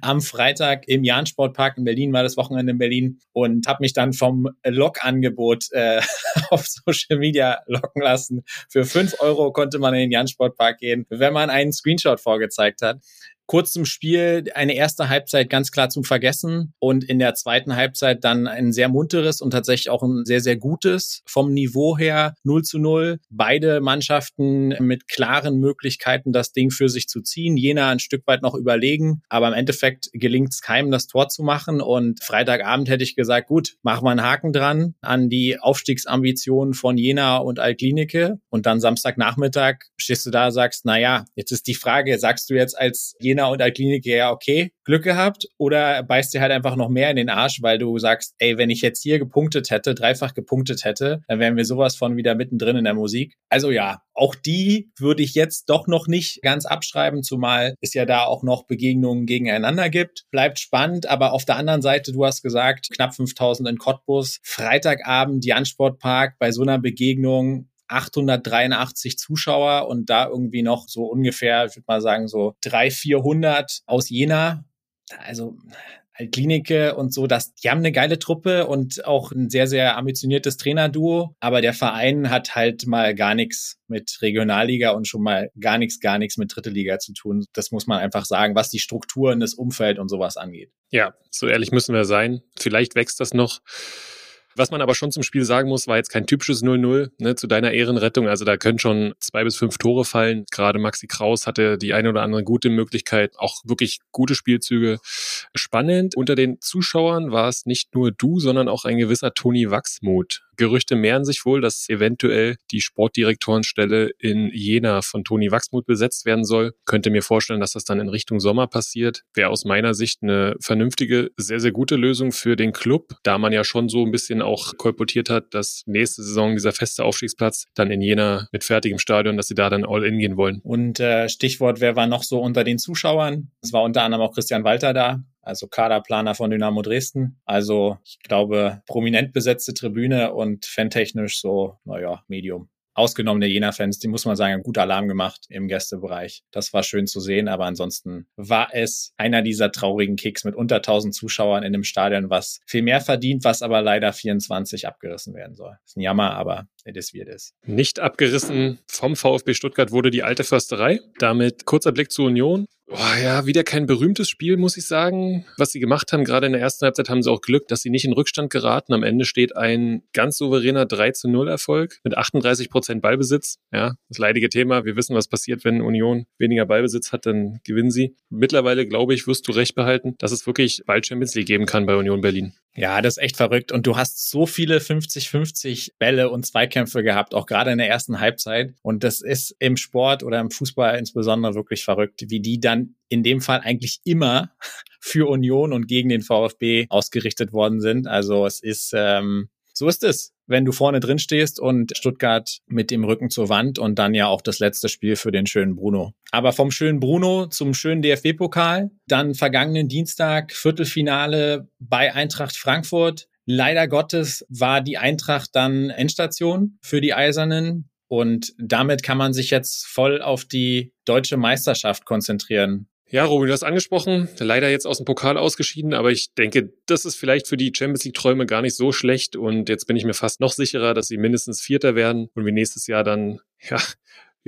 am Freitag im Jahn-Sportpark in Berlin, war das Wochenende in Berlin und habe mich dann vom Log-Angebot äh, auf Social Media locken lassen. Für fünf Euro konnte man in den Jan-Sportpark gehen, wenn man einen Screenshot vorgezeigt hat kurz zum Spiel eine erste Halbzeit ganz klar zum Vergessen und in der zweiten Halbzeit dann ein sehr munteres und tatsächlich auch ein sehr, sehr gutes vom Niveau her 0 zu 0. Beide Mannschaften mit klaren Möglichkeiten, das Ding für sich zu ziehen. Jena ein Stück weit noch überlegen, aber im Endeffekt gelingt es keinem, das Tor zu machen und Freitagabend hätte ich gesagt, gut, machen wir einen Haken dran an die Aufstiegsambitionen von Jena und Altklinike und dann Samstagnachmittag stehst du da, sagst, na ja, jetzt ist die Frage, sagst du jetzt als Jena Jena und Altklinike, ja, okay, Glück gehabt oder beißt dir halt einfach noch mehr in den Arsch, weil du sagst, ey, wenn ich jetzt hier gepunktet hätte, dreifach gepunktet hätte, dann wären wir sowas von wieder mittendrin in der Musik. Also ja, auch die würde ich jetzt doch noch nicht ganz abschreiben, zumal es ja da auch noch Begegnungen gegeneinander gibt. Bleibt spannend, aber auf der anderen Seite, du hast gesagt, knapp 5000 in Cottbus, Freitagabend, Jan Sportpark, bei so einer Begegnung 883 Zuschauer und da irgendwie noch so ungefähr, ich würde mal sagen, so 300, 400 aus Jena. Also Klinike und so, dass die haben eine geile Truppe und auch ein sehr, sehr ambitioniertes Trainerduo. Aber der Verein hat halt mal gar nichts mit Regionalliga und schon mal gar nichts, gar nichts mit Dritte Liga zu tun. Das muss man einfach sagen, was die Strukturen, das Umfeld und sowas angeht. Ja, so ehrlich müssen wir sein. Vielleicht wächst das noch. Was man aber schon zum Spiel sagen muss, war jetzt kein typisches 0-0 ne, zu deiner Ehrenrettung. Also da können schon zwei bis fünf Tore fallen. Gerade Maxi Kraus hatte die eine oder andere gute Möglichkeit, auch wirklich gute Spielzüge. Spannend. Unter den Zuschauern war es nicht nur du, sondern auch ein gewisser Toni Wachsmuth. Gerüchte mehren sich wohl, dass eventuell die Sportdirektorenstelle in Jena von Toni Wachsmuth besetzt werden soll. Könnte mir vorstellen, dass das dann in Richtung Sommer passiert. Wäre aus meiner Sicht eine vernünftige, sehr, sehr gute Lösung für den Club, da man ja schon so ein bisschen auch kolportiert hat, dass nächste Saison dieser feste Aufstiegsplatz dann in Jena mit fertigem Stadion, dass sie da dann all in gehen wollen. Und äh, Stichwort, wer war noch so unter den Zuschauern? Es war unter anderem auch Christian Walter da, also Kaderplaner von Dynamo Dresden. Also ich glaube, prominent besetzte Tribüne und fantechnisch so, naja, Medium ausgenommen der Jena-Fans, die muss man sagen, gut Alarm gemacht im Gästebereich. Das war schön zu sehen, aber ansonsten war es einer dieser traurigen Kicks mit unter 1000 Zuschauern in einem Stadion, was viel mehr verdient, was aber leider 24 abgerissen werden soll. Das ist ein Jammer, aber wie it is. Nicht abgerissen vom VfB Stuttgart wurde die alte Försterei. Damit kurzer Blick zur Union. Oh ja, wieder kein berühmtes Spiel, muss ich sagen. Was sie gemacht haben, gerade in der ersten Halbzeit haben sie auch Glück, dass sie nicht in Rückstand geraten. Am Ende steht ein ganz souveräner 3 zu 0 Erfolg mit 38 Prozent Ballbesitz. Ja, das leidige Thema. Wir wissen, was passiert, wenn Union weniger Ballbesitz hat, dann gewinnen sie. Mittlerweile, glaube ich, wirst du recht behalten, dass es wirklich bald Champions League geben kann bei Union Berlin. Ja, das ist echt verrückt. Und du hast so viele 50-50 Bälle und Zweikämpfe gehabt, auch gerade in der ersten Halbzeit. Und das ist im Sport oder im Fußball insbesondere wirklich verrückt, wie die dann in dem Fall eigentlich immer für Union und gegen den VfB ausgerichtet worden sind. Also es ist, ähm, so ist es wenn du vorne drin stehst und Stuttgart mit dem Rücken zur Wand und dann ja auch das letzte Spiel für den schönen Bruno. Aber vom schönen Bruno zum schönen DFB-Pokal, dann vergangenen Dienstag Viertelfinale bei Eintracht Frankfurt. Leider Gottes war die Eintracht dann Endstation für die Eisernen. Und damit kann man sich jetzt voll auf die deutsche Meisterschaft konzentrieren. Ja, Robin, du hast angesprochen, leider jetzt aus dem Pokal ausgeschieden, aber ich denke, das ist vielleicht für die Champions League-Träume gar nicht so schlecht. Und jetzt bin ich mir fast noch sicherer, dass sie mindestens Vierter werden und wir nächstes Jahr dann, ja,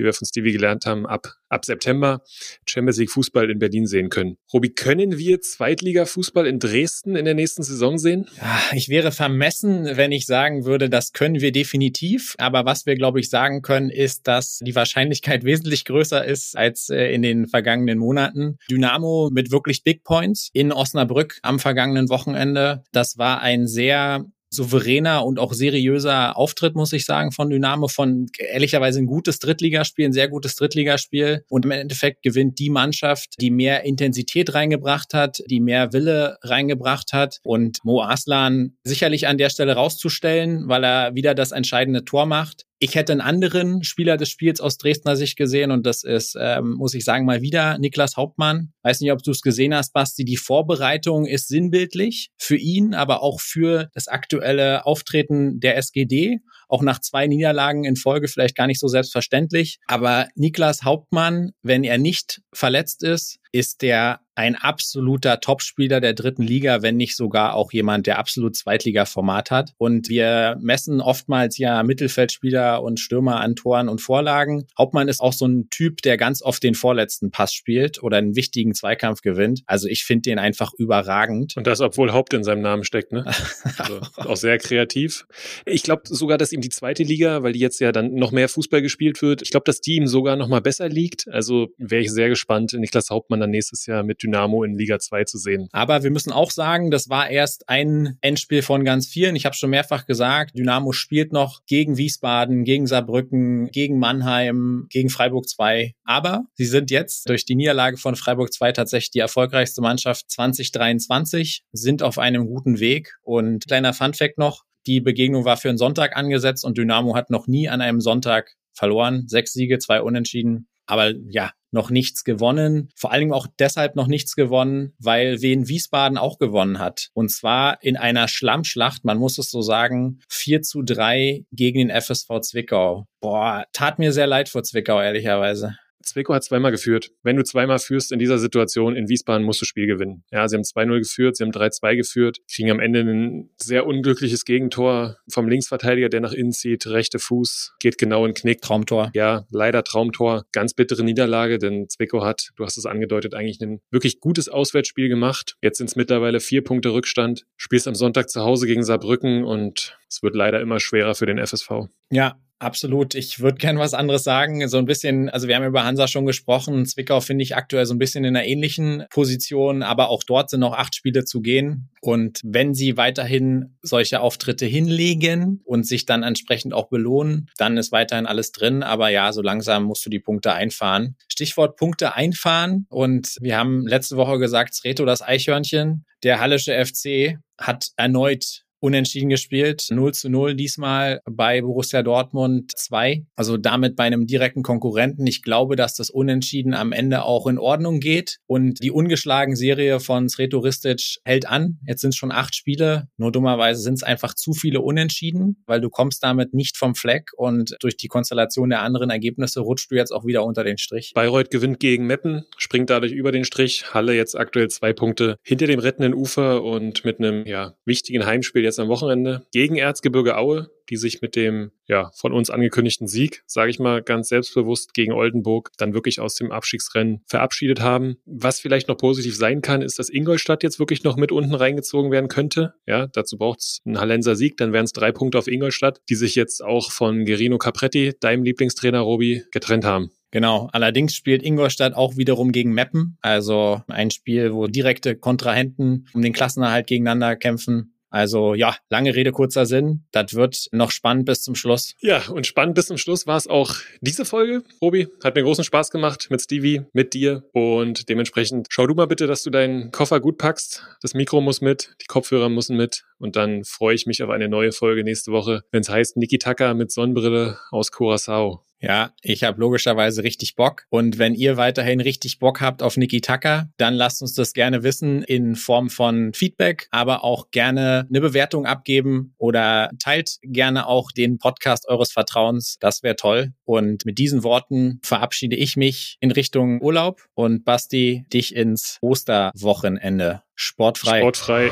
wie wir von Stevie gelernt haben, ab, ab September Champions League Fußball in Berlin sehen können. Robi, können wir Zweitliga-Fußball in Dresden in der nächsten Saison sehen? Ich wäre vermessen, wenn ich sagen würde, das können wir definitiv. Aber was wir, glaube ich, sagen können, ist, dass die Wahrscheinlichkeit wesentlich größer ist als äh, in den vergangenen Monaten. Dynamo mit wirklich Big Points in Osnabrück am vergangenen Wochenende. Das war ein sehr souveräner und auch seriöser Auftritt, muss ich sagen, von Dynamo, von ehrlicherweise ein gutes Drittligaspiel, ein sehr gutes Drittligaspiel. Und im Endeffekt gewinnt die Mannschaft, die mehr Intensität reingebracht hat, die mehr Wille reingebracht hat. Und Mo Aslan sicherlich an der Stelle rauszustellen, weil er wieder das entscheidende Tor macht. Ich hätte einen anderen Spieler des Spiels aus Dresdner Sicht gesehen und das ist, ähm, muss ich sagen, mal wieder Niklas Hauptmann. Weiß nicht, ob du es gesehen hast, Basti. Die Vorbereitung ist sinnbildlich für ihn, aber auch für das aktuelle Auftreten der SGD. Auch nach zwei Niederlagen in Folge vielleicht gar nicht so selbstverständlich. Aber Niklas Hauptmann, wenn er nicht verletzt ist, ist der ein absoluter Topspieler der dritten Liga, wenn nicht sogar auch jemand, der absolut Zweitliga-Format hat. Und wir messen oftmals ja Mittelfeldspieler und Stürmer an Toren und Vorlagen. Hauptmann ist auch so ein Typ, der ganz oft den vorletzten Pass spielt oder einen wichtigen Zweikampf gewinnt. Also ich finde den einfach überragend. Und das, obwohl Haupt in seinem Namen steckt, ne? Also auch sehr kreativ. Ich glaube sogar, dass ihm die zweite Liga, weil die jetzt ja dann noch mehr Fußball gespielt wird, ich glaube, dass die ihm sogar noch mal besser liegt. Also wäre ich sehr gespannt, Niklas Hauptmann dann nächstes Jahr mit Dynamo in Liga 2 zu sehen. Aber wir müssen auch sagen, das war erst ein Endspiel von ganz vielen. Ich habe schon mehrfach gesagt, Dynamo spielt noch gegen Wiesbaden, gegen Saarbrücken, gegen Mannheim, gegen Freiburg 2. Aber sie sind jetzt durch die Niederlage von Freiburg 2 tatsächlich die erfolgreichste Mannschaft 2023, sind auf einem guten Weg. Und kleiner Funfact noch, die Begegnung war für einen Sonntag angesetzt und Dynamo hat noch nie an einem Sonntag verloren. Sechs Siege, zwei Unentschieden. Aber ja, noch nichts gewonnen. Vor allem auch deshalb noch nichts gewonnen, weil Wien Wiesbaden auch gewonnen hat. Und zwar in einer Schlammschlacht, man muss es so sagen, 4 zu 3 gegen den FSV Zwickau. Boah, tat mir sehr leid vor Zwickau, ehrlicherweise. Zwickau hat zweimal geführt. Wenn du zweimal führst in dieser Situation in Wiesbaden, musst du Spiel gewinnen. Ja, sie haben 2-0 geführt, sie haben 3-2 geführt, kriegen am Ende ein sehr unglückliches Gegentor vom Linksverteidiger, der nach innen zieht, rechte Fuß, geht genau in Knick. Traumtor. Ja, leider Traumtor. Ganz bittere Niederlage, denn Zwickau hat, du hast es angedeutet, eigentlich ein wirklich gutes Auswärtsspiel gemacht. Jetzt sind es mittlerweile vier Punkte Rückstand. Spielst am Sonntag zu Hause gegen Saarbrücken und es wird leider immer schwerer für den FSV. Ja, Absolut. Ich würde gern was anderes sagen. So ein bisschen, also wir haben über Hansa schon gesprochen. Zwickau finde ich aktuell so ein bisschen in einer ähnlichen Position, aber auch dort sind noch acht Spiele zu gehen. Und wenn sie weiterhin solche Auftritte hinlegen und sich dann entsprechend auch belohnen, dann ist weiterhin alles drin. Aber ja, so langsam musst du die Punkte einfahren. Stichwort Punkte einfahren. Und wir haben letzte Woche gesagt, Sreto das Eichhörnchen. Der Hallische FC hat erneut unentschieden gespielt. 0 zu 0 diesmal bei Borussia Dortmund 2. Also damit bei einem direkten Konkurrenten. Ich glaube, dass das Unentschieden am Ende auch in Ordnung geht. Und die ungeschlagen Serie von Sretoristic hält an. Jetzt sind es schon acht Spiele. Nur dummerweise sind es einfach zu viele Unentschieden, weil du kommst damit nicht vom Fleck und durch die Konstellation der anderen Ergebnisse rutscht du jetzt auch wieder unter den Strich. Bayreuth gewinnt gegen Meppen, springt dadurch über den Strich. Halle jetzt aktuell zwei Punkte hinter dem rettenden Ufer und mit einem ja, wichtigen Heimspiel jetzt jetzt am Wochenende gegen Erzgebirge Aue, die sich mit dem ja von uns angekündigten Sieg, sage ich mal ganz selbstbewusst gegen Oldenburg dann wirklich aus dem Abstiegsrennen verabschiedet haben. Was vielleicht noch positiv sein kann, ist, dass Ingolstadt jetzt wirklich noch mit unten reingezogen werden könnte. Ja, dazu braucht es einen Hallenser Sieg, dann wären es drei Punkte auf Ingolstadt, die sich jetzt auch von Gerino Capretti, deinem Lieblingstrainer Robi, getrennt haben. Genau. Allerdings spielt Ingolstadt auch wiederum gegen Meppen. Also ein Spiel, wo direkte Kontrahenten um den Klassenerhalt gegeneinander kämpfen. Also ja, lange Rede, kurzer Sinn. Das wird noch spannend bis zum Schluss. Ja, und spannend bis zum Schluss war es auch diese Folge. Robi, hat mir großen Spaß gemacht mit Stevie, mit dir. Und dementsprechend schau du mal bitte, dass du deinen Koffer gut packst. Das Mikro muss mit, die Kopfhörer müssen mit. Und dann freue ich mich auf eine neue Folge nächste Woche, wenn es heißt Niki Taka mit Sonnenbrille aus Curacao. Ja, ich habe logischerweise richtig Bock. Und wenn ihr weiterhin richtig Bock habt auf Niki Tucker, dann lasst uns das gerne wissen in Form von Feedback, aber auch gerne eine Bewertung abgeben oder teilt gerne auch den Podcast eures Vertrauens. Das wäre toll. Und mit diesen Worten verabschiede ich mich in Richtung Urlaub und Basti dich ins Osterwochenende. Sportfrei. Sportfrei.